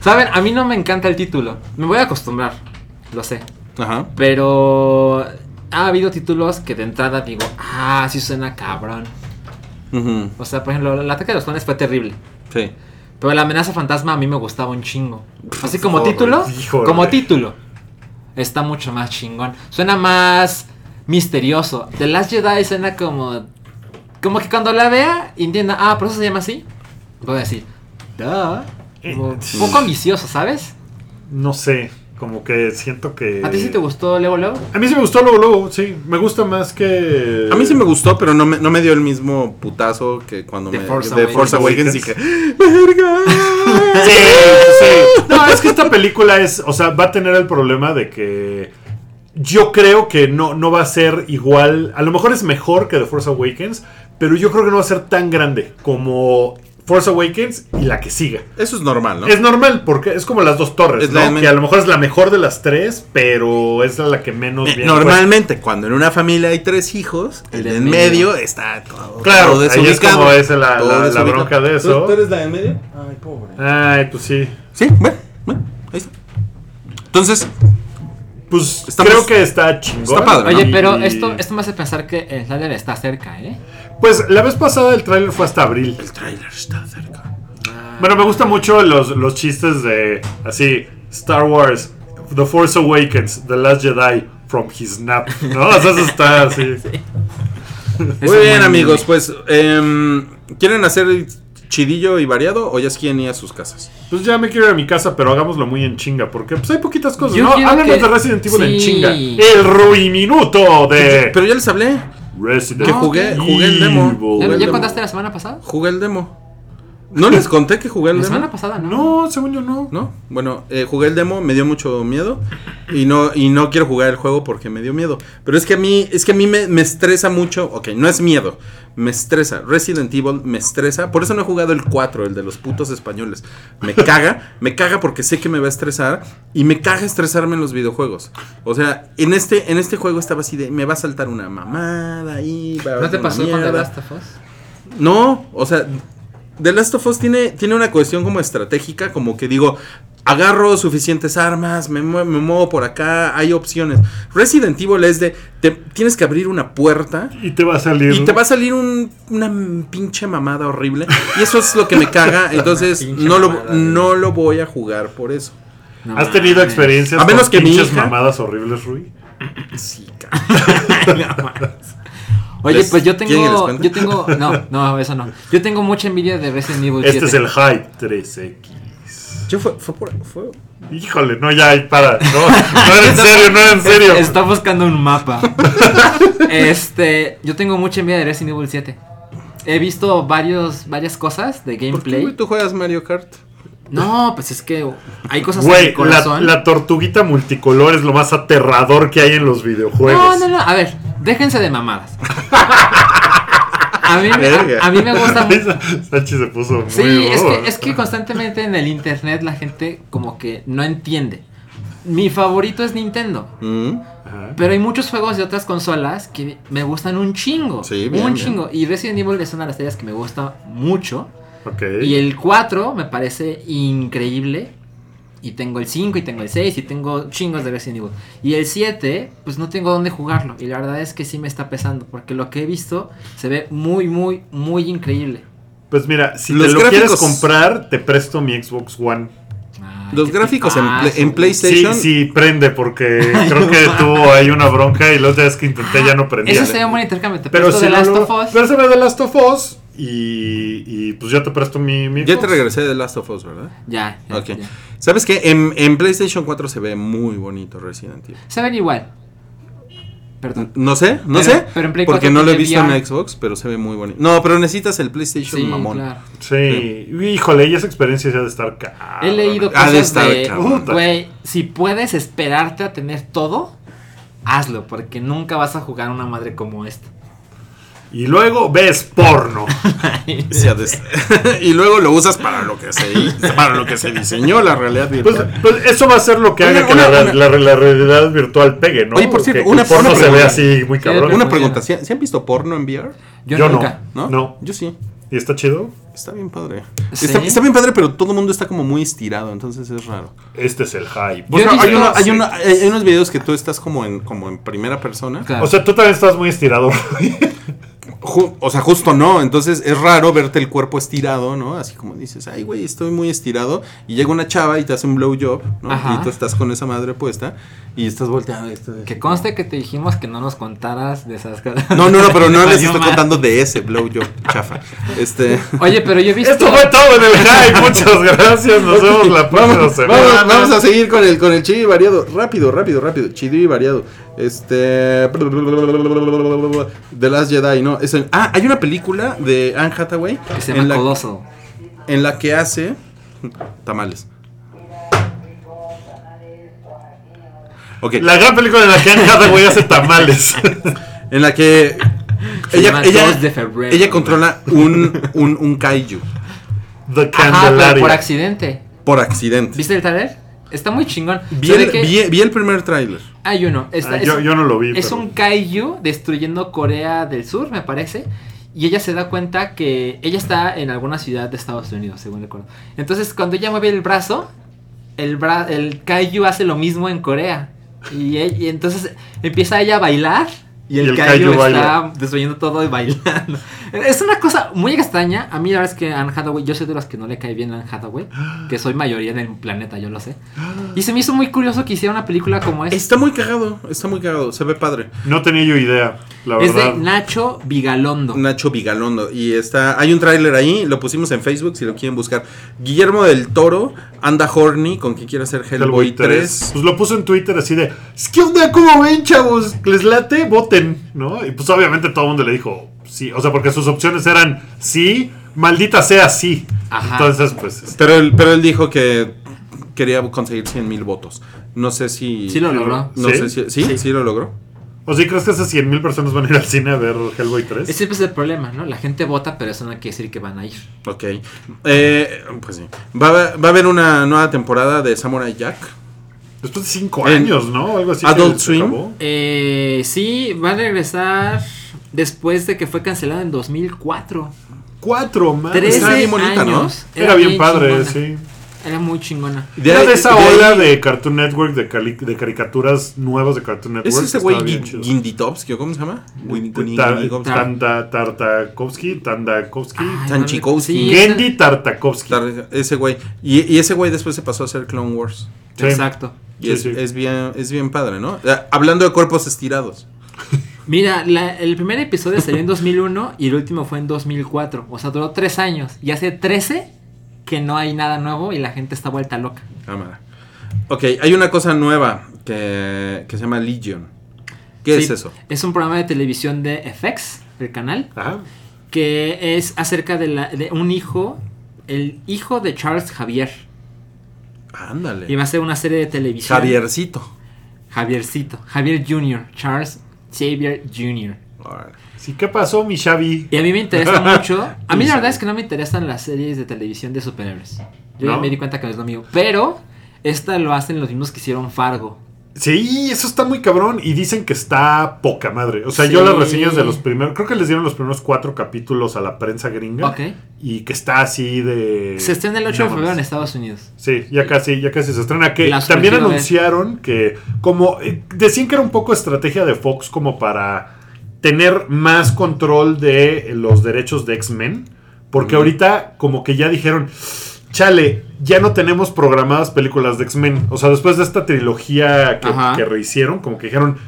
Saben, a mí no me encanta el título. Me voy a acostumbrar, lo sé. Ajá. Pero ha habido títulos que de entrada digo, ah, sí suena cabrón. Ujú, O sea, por ejemplo, el ataque de los clones fue terrible. Sí. Pero la amenaza fantasma a mí me gustaba un chingo. Así como Joder, título, híjole. como título. Está mucho más chingón. Suena más misterioso. The Last Jedi suena como. Como que cuando la vea, entienda, ah, por eso se llama así. Voy a decir, duh. Como un poco ambicioso, ¿sabes? No sé, como que siento que... ¿A ti sí te gustó Luego Luego? A mí sí me gustó luego, luego, sí. Me gusta más que... A mí sí me gustó, pero no me, no me dio el mismo putazo que cuando The me. Force de. Force Awakens dije. ¡Verga! Sí, sí. No, es que esta película es, o sea, va a tener el problema de que yo creo que no, no va a ser igual, a lo mejor es mejor que The Force Awakens, pero yo creo que no va a ser tan grande como Force Awakens y la que siga. Eso es normal, ¿no? Es normal, porque es como las dos torres, Es ¿no? Que a lo mejor es la mejor de las tres, pero es la que menos Eh, bien Normalmente, cuando en una familia hay tres hijos, el, de en medio, está todo. Claro, todo ahí es desubicado. como es la- bronca de ¿Tú- eso. ¿Tú, eres la de en medio? Ay, pobre. Ay, pues sí. Sí, bueno, bueno, ahí está. Entonces, Pues Estamos- creo que está chingón. Está padre, Oye, Y- pero esto, esto me hace pensar que el trailer está cerca, ¿eh? Pues la vez pasada el tráiler fue hasta abril. el tráiler está cerca. Bueno, me gustan mucho los, los chistes de así Star Wars, The Force Awakens, The Last Jedi from his nap, ¿no? O sea, eso está así. Muy bien, amigos, pues, em, ¿quieren hacer chidillo y variado o ya es quien ir a sus casas? Pues ya me quiero ir a mi casa, pero hagámoslo muy en chinga, porque pues hay poquitas cosas, Yo ¿no? Háblanos que- de Resident Evil en sí. chinga. El ruiminuto de Pero ya les hablé, Resident que jugué, Evil. jugué el demo. ¿Ya, contaste la semana pasada? Jugué el demo. ¿No les conté que jugué el La demo? semana pasada, ¿no? No, según yo no. ¿No? Bueno, eh, jugué el demo, me dio mucho miedo y no y no quiero jugar el juego porque me dio miedo. Pero es que a mí es que a mí me, me estresa mucho, ok, no es miedo, me estresa. Resident Evil me estresa, por eso no he jugado el 4, el de los putos españoles. Me caga, me caga porque sé que me va a estresar y me caga estresarme en los videojuegos. O sea, en este en este juego estaba así de me va a saltar una mamada ahí, va a ¿No te pasó con The. Last of Us? No, o sea, The Last of Us tiene, tiene una cuestión como estratégica, como que digo, agarro suficientes armas, me, mue- me muevo por acá, hay opciones. Resident Evil es de, te, tienes que abrir una puerta Y te va a salir. y te va a salir un- una pinche mamada horrible. Y eso es lo que me caga, entonces no lo, mamada, no lo voy a jugar por eso. No ¿Has tenido mames. experiencias A menos con que mi pinches hija- mamadas horribles, Rui? Sí, caga. Oye, ¿Les- pues yo tengo. Yo tengo. No, no, eso no. Yo tengo mucha envidia de Resident Evil 7. Este es el Hype 3X. Yo fue, fue por fue- Híjole, no, ya, para. No, no era en serio, no era en serio. Es- Está buscando un mapa. este. Yo tengo mucha envidia de Resident Evil 7. He visto varios, varias cosas de ¿Por qué, gameplay. güey, tú juegas Mario Kart? No, pues es que hay cosas Güey, la tortuguita multicolor es lo más aterrador que hay en los videojuegos. No, no, no. A ver, déjense de mamadas. A mí, me- Verga. a, a mí me gusta mucho. Sachi se puso muy Sí, es que, es que constantemente en el internet la gente como que no entiende. Mi favorito es Nintendo. Mm. Ajá. Pero hay muchos juegos de otras consolas que me gustan un chingo. Sí, bien, un bien. chingo. Y Resident Evil es una de las series que me gusta mucho. Y el 4 me parece increíble. Y tengo el 5 y tengo el 6 y tengo chingos de Resident Evil. Y el 7, pues no tengo dónde jugarlo. Y la verdad es que sí me está pesando. Porque lo que he visto se ve muy, muy, muy increíble. Pues mira, si Los te lo gráficos- quieres comprar, te presto mi Xbox One. Ay, Los gráficos en. PlayStation. Sí, sí, prende, porque creo que tuvo ahí una bronca y la otra vez que intenté ya no prendía. Ese sería un buen intercambio. Te Pero presto si The Last lo- of Us. Pero se ve The Last of Us y, y pues ya te presto mi, mi Ya te regresé de Last of Us, ¿verdad? Ya, ya, Ok. ya. ¿Sabes qué? En, en PlayStation 4 se ve muy bonito Resident Evil. Se ven igual. Perdón. No sé, no Pero- sé. pero en Play porque 4 no lo he visto VR. en Xbox, pero se ve muy bonito. No, pero necesitas el PlayStation Sí, mamón. claro. Sí, híjole, y esa experiencia ya de estar cabrón. He leído Ha de cosas estar de, güey, si puedes esperarte a tener todo, hazlo, porque nunca vas a jugar una madre como esta. Y luego ves porno. Y luego lo usas para lo que se para lo que se diseñó la realidad Pues, virtual. pues eso va a ser lo que Una- haga que una- la, una- la- la realidad virtual pegue, ¿no? Oye, por cierto, que, una- porno una se ve pregunta. así muy cabrón. Sí, Una pregunta, ¿sí, sí han visto porno en VR? Yo, Yo no. nunca. ¿No? No. Yo sí. ¿Y está chido? Está bien padre. ¿Sí? Está, está bien padre, pero todo el mundo está como muy estirado, entonces es raro. Este es el hype. Hay, uno- hay uno- hay- hay unos videos que tú estás como en, como en primera persona. Claro. O sea, tú también estás muy estirado. Ju- o sea, justo no. Entonces es raro verte el cuerpo estirado, ¿no? Así como dices, ay, güey, estoy muy estirado. Y llega una chava y te hace un blowjob, ¿no? Ajá. Y tú estás con esa madre puesta y estás volteando. y estás- Que conste que te dijimos que no nos contaras de esas cosas. No, no, no, pero no les estoy más. contando de ese blowjob chafa. Este. Oye, pero yo he visto. Esto fue todo en el hype. Muchas gracias. Nos vemos la próxima Vamos, semana. vamos, vamos a seguir con el, con el chido y variado. Rápido, rápido, rápido. Chido y variado. Este. The Last Jedi, ¿no? Es el- ah, hay una película de Anne Hathaway. Que se en llama la, Colossal. en la que hace. Tamales. Ok. La gran película en la que Anne Hathaway hace tamales. En la que. Se Ella, ella, 2 de febrero. ella controla un, un, un kaiju. The Ajá, pero por accidente. Por accidente. ¿Viste el trailer? Está muy chingón. Vi el, que vi- vi el primer tráiler. Hay uno. Está- Ah, es, yo, yo no lo vi. es pero- un kaiju destruyendo Corea del Sur, me parece. Y ella se da cuenta que ella está en alguna ciudad de Estados Unidos, según recuerdo. Entonces, cuando ella mueve el brazo, el, bra el kaiju hace lo mismo en Corea. Y, y entonces empieza ella a bailar. Y el, Y el kaiju, kaiju está baila. destruyendo todo y bailando. Es una cosa muy extraña. A mí la verdad es que Anne Hathaway, yo soy de los que no le cae bien a Anne Hathaway. Que soy mayoría del planeta, yo lo sé. Y se me hizo muy curioso que hiciera una película como esta. Está muy cagado, está muy cagado, se ve padre. No tenía yo idea, la Es verdad. de Nacho Vigalondo. Nacho Vigalondo. Y está, hay un tráiler ahí, lo pusimos en Facebook si lo quieren buscar. Guillermo del Toro anda horny con que quiere hacer Hellboy, Hellboy 3. Pues lo puso en Twitter así de, "Es ¿qué onda? ¿Cómo ven, chavos? ¿Les late? Voten, ¿no? Y pues obviamente todo el mundo le dijo sí, o sea, porque sus opciones eran sí, maldita sea sí. Ajá. Entonces, pues, este, Pero él, pero él dijo que quería conseguir 100 mil votos. No sé si... Sí lo logró. No ¿Sí? sé si... ¿Sí? ¿Sí? lo logró? ¿o sí crees que esas 100 mil personas van a ir al cine a ver Hellboy 3? Ese es el problema, ¿no? La gente vota, pero eso no quiere decir que van a ir. Ok. Eh, pues sí. Va, a- va a haber una nueva temporada de Samurai Jack. Después de 5 En años, ¿no? Algo así. Adult Swim. Eh, sí, va a regresar después de que fue cancelado en 2004. Cuatro más. 13 está bien bonita, ¿no? años. Era, bien, padre, chingona. sí. Era muy chingona. Era de esa ola de Cartoon Network, de, cali- de caricaturas nuevas de Cartoon Network. ¿Es ese güey. Ginditovsky o cómo se llama? Tanda Tartakovsky, Tandakovsky, Tanchikovsky. Gendy Tartakovsky. Tar- Ese güey. Y, y ese güey después se pasó a hacer Clone Wars. Sí. Exacto. Y Sí, es, sí. es bien, es bien padre, ¿no? Hablando de cuerpos estirados. Mira, la- el primer episodio salió en 2001 y el último fue en 2004. O sea, duró tres años. Y hace 13 que no hay nada nuevo y la gente está vuelta loca. Cámara. Ok, hay una cosa nueva que, que se llama Legion. ¿Qué Sí, es eso? Es un programa de televisión de FX, el canal, Ajá. que es acerca de, la- de un hijo, el hijo de Charles Javier. Ándale. Y va a ser una serie de televisión. Javiercito. Javiercito. Javier Jr. Charles Xavier Jr. Sí, ¿qué pasó, mi Xavi? Y a mí me interesa mucho. A mí la verdad es que no me interesan las series de televisión de superhéroes. Yo ya me di cuenta que no es lo mío. Pero esta lo hacen los mismos que hicieron Fargo. Sí, eso está muy cabrón. Y dicen que está poca madre. O sea, Sí. yo las reseñas de los primeros. Creo que les dieron los primeros cuatro capítulos a la prensa gringa. Ok. Y que está así de. Se estrena el 8 de febrero en. Estados Unidos. Sí, ya casi, ya casi se estrena. Que Las también anunciaron que, como eh, decían que era un poco estrategia de Fox, como para tener más control de los derechos de X-Men. Porque ahorita, como que ya dijeron, chale, ya no tenemos programadas películas de X-Men. O sea, después de esta trilogía que, rehicieron, como que dijeron.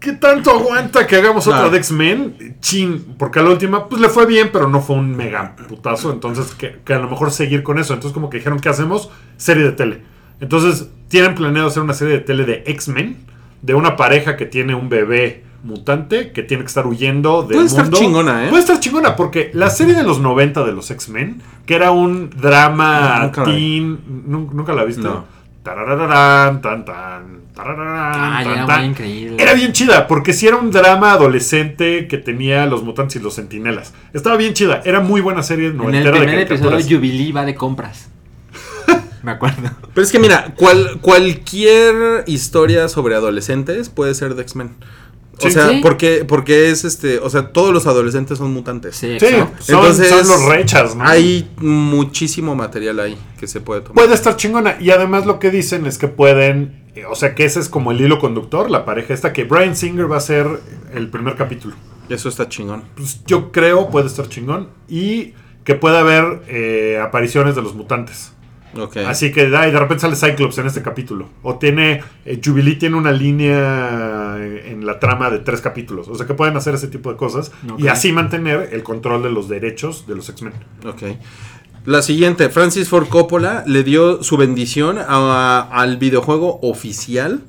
¿Qué tanto aguanta que hagamos Claro. otra de X-Men? Chin, porque a la última, pues le fue bien, pero no fue un mega putazo. Entonces, que, que a lo mejor seguir con eso. Entonces, como que dijeron, ¿qué hacemos? Serie de tele. Entonces, tienen planeado hacer una serie de tele de X-Men, de una pareja que tiene un bebé mutante que tiene que estar huyendo del Puede estar mundo. chingona, ¿eh? Puede estar chingona, porque la serie de los 90 de los X-Men, que era un drama Nunca la vi. teen. ¿nun- ¿Nunca la viste? No. Tarararán, tan, tan, tarararán, Ah, tan, era tan. muy increíble. Era bien chida, porque si era un drama adolescente que tenía los mutantes y los sentinelas. Estaba bien chida, era muy buena serie En el noventera de primer episodio. Jubilee va de compras. me acuerdo. Pero es que mira, cual- cualquier historia sobre adolescentes puede ser de X-Men. O sea, Sí. porque, porque es este, o sea, todos los adolescentes son mutantes. Sí, Sí, exacto. son, Entonces, son los rechas, ¿no? Hay muchísimo material ahí que se puede tomar. Puede estar chingona. Y además lo que dicen es que pueden. eh, O sea, que ese es como el hilo conductor, la pareja esta, que Brian Singer va a ser el primer capítulo. Eso está chingón. Pues yo creo puede estar chingón. Y que puede haber eh, apariciones de los mutantes. Así que ay, de repente sale Cyclops en este capítulo. O tiene. eh, Jubilee tiene una línea en la trama de tres capítulos. O sea que pueden hacer ese tipo de cosas. Y así mantener el control de los derechos de los X-Men. Ok. La siguiente, Francis Ford Coppola le dio su bendición a- al videojuego oficial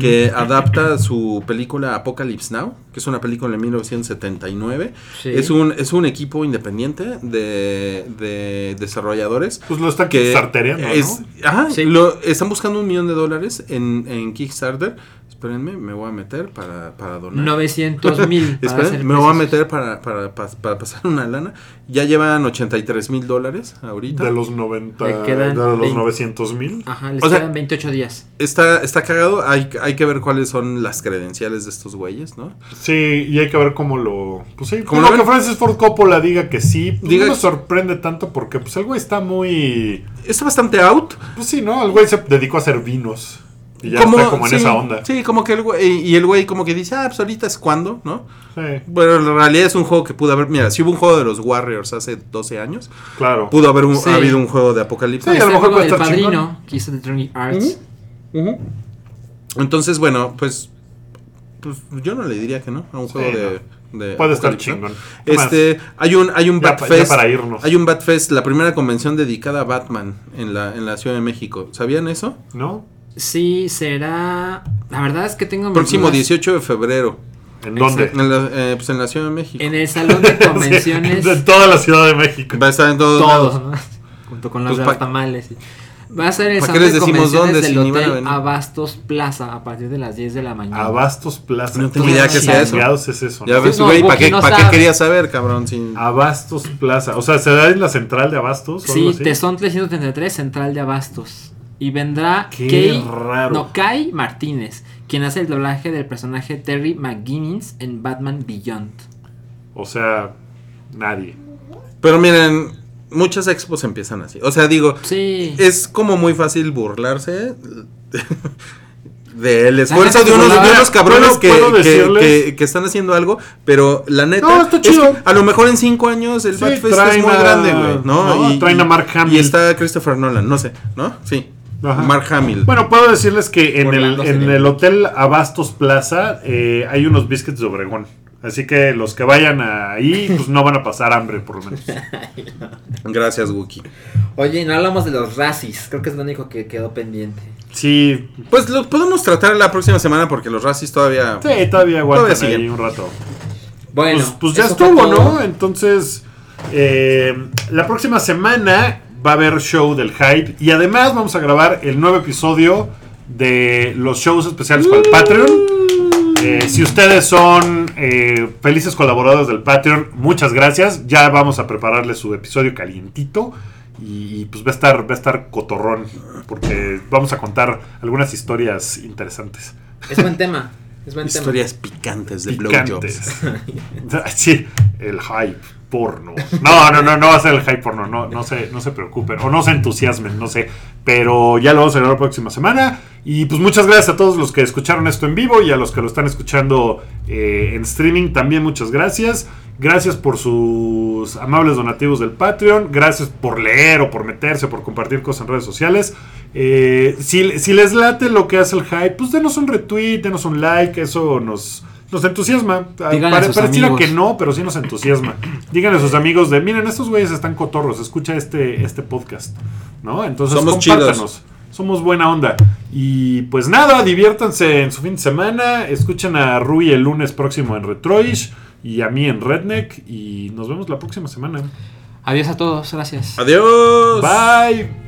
que adapta su película Apocalypse Now, que es una película de 1979. Sí. Es, un, es un equipo independiente de, de desarrolladores. Pues lo están que kickstartereando, ¿no? es, ajá, Sí. lo- están buscando un millón de dólares en, en Kickstarter. Espérenme, me voy a meter para, para donar. 900 mil. Esperen, me voy a meter para, para, para- para pasar una lana. Ya llevan 83 mil dólares ahorita. De los 90, Le quedan de los 20. 900 mil. Ajá, les O sea- quedan 28 días. Está, está cagado. Hay, hay que ver cuáles son las credenciales de estos güeyes, ¿no? Sí, y hay que ver cómo lo. Pues sí, ¿Cómo como lo que? Francis Ford Coppola diga que sí. Pues Diga no me sorprende tanto porque pues el güey está muy. Está bastante out. Pues sí, ¿no? El güey se dedicó a hacer vinos. Y ya Como- está como en sí, esa onda. Sí, como que el güey. Y el güey como que dice, ah, pues ahorita es cuando, ¿no? Sí, Bueno, en realidad es un juego que pudo haber. Mira, si hubo un juego de los Warriors hace 12 años, claro. pudo haber un- Sí. habido un juego de Apocalipsis. Sí, a lo Este mejor puede estar chingón. padrino que hizo Electronic Arts. Entonces, bueno, pues, pues yo no le diría que no a un Sí, juego de, de Puede estar chingón. Este, hay un, hay un Ya Bat pa- ya Fest. para irnos. Hay un Bat Fest, la primera convención dedicada a Batman en la, en la Ciudad de México. ¿Sabían eso? ¿No? Sí, será. La verdad es que tengo Próximo dudas. 18 de febrero. ¿En dónde? En la, eh, pues en la Ciudad de México. En el salón de convenciones. Sí, de toda la Ciudad de México. Va a estar en todos todos, lados. ¿no? Junto con los Pues de pa- los tamales. y- Va a ser el ¿Pa' qué salón les de decimos convenciones dónde del si Hotel? Abastos Plaza a partir de las 10 de la mañana. Abastos Plaza. No tengo ¿Qué idea qué sea eso. es eso? Ya no? ves, no, güey, ¿para qué, no pa' qué querías saber, cabrón? Sin... Abastos Plaza. O sea, ¿se da en la central de Abastos? o algo Sí, así? Tesón 333, Central de Abastos. Y vendrá Qué Kay, raro. no, Kai Martínez, quien hace el doblaje del personaje Terry McGuinness en Batman Beyond. O sea, nadie. Pero miren, muchas expos empiezan así. O sea, digo, Sí. es como muy fácil burlarse del esfuerzo de unos, de unos cabrones ¿Puedo- que, que- decirles? que- que están haciendo algo, pero la neta No, está es chido. que a lo mejor en cinco años el Sí, Batfest es muy a- grande, güey, ¿no? no, traen a Mark Hamill. Y está Christopher Nolan, no sé, ¿no? Sí. Ajá. Mark Hamill. Bueno, puedo decirles que en el, en el Hotel Abastos Plaza eh, hay unos biscuits de Obregón. Así que los que vayan ahí, pues no van a pasar hambre, por lo menos. Gracias, Wookie. Oye, y no hablamos de los racis, creo que es lo único que quedó pendiente. Sí, Pues lo podemos tratar la próxima semana porque los racis todavía... sí todavía aguantan Todavía siguen. ahí un rato. Bueno, pues, pues ya estuvo. ¿no? Entonces, eh, la próxima semana va a haber show del hype y además vamos a grabar el nuevo episodio de los shows especiales para el Patreon. Eh, si ustedes son eh, felices colaboradores del Patreon, muchas gracias. Ya vamos a prepararles su episodio calientito. Y pues va a estar, va a estar cotorrón. Porque vamos a contar algunas historias interesantes. Es buen tema. Es buen Historias picantes de blowjobs. Sí, el hype porno. No, no, no, no va a ser el hype porno. No, no, se, no se preocupen. O no se entusiasmen, no sé. Pero ya lo vamos a ver la próxima semana. Y pues muchas gracias a todos los que escucharon esto en vivo y a los que lo están escuchando eh, en streaming. También muchas gracias. Gracias por sus amables donativos del Patreon. Gracias por leer o por meterse o por compartir cosas en redes sociales. Eh, si, si les late lo que hace el hype, pues denos un retweet, denos un like. Eso nos, nos entusiasma. Ah, Díganle a sus pareciera amigos. que no, pero sí nos entusiasma. Díganle a sus amigos de, miren, estos güeyes están cotorros, escucha este, este podcast. ¿No? Entonces Somos compártanos. chidos. Somos buena onda. Y pues nada, diviértanse en su fin de semana. Escuchen a Rui el lunes próximo en Retroish y a mí en Redneck. Y nos vemos la próxima semana. Adiós a todos, gracias. Adiós. Bye.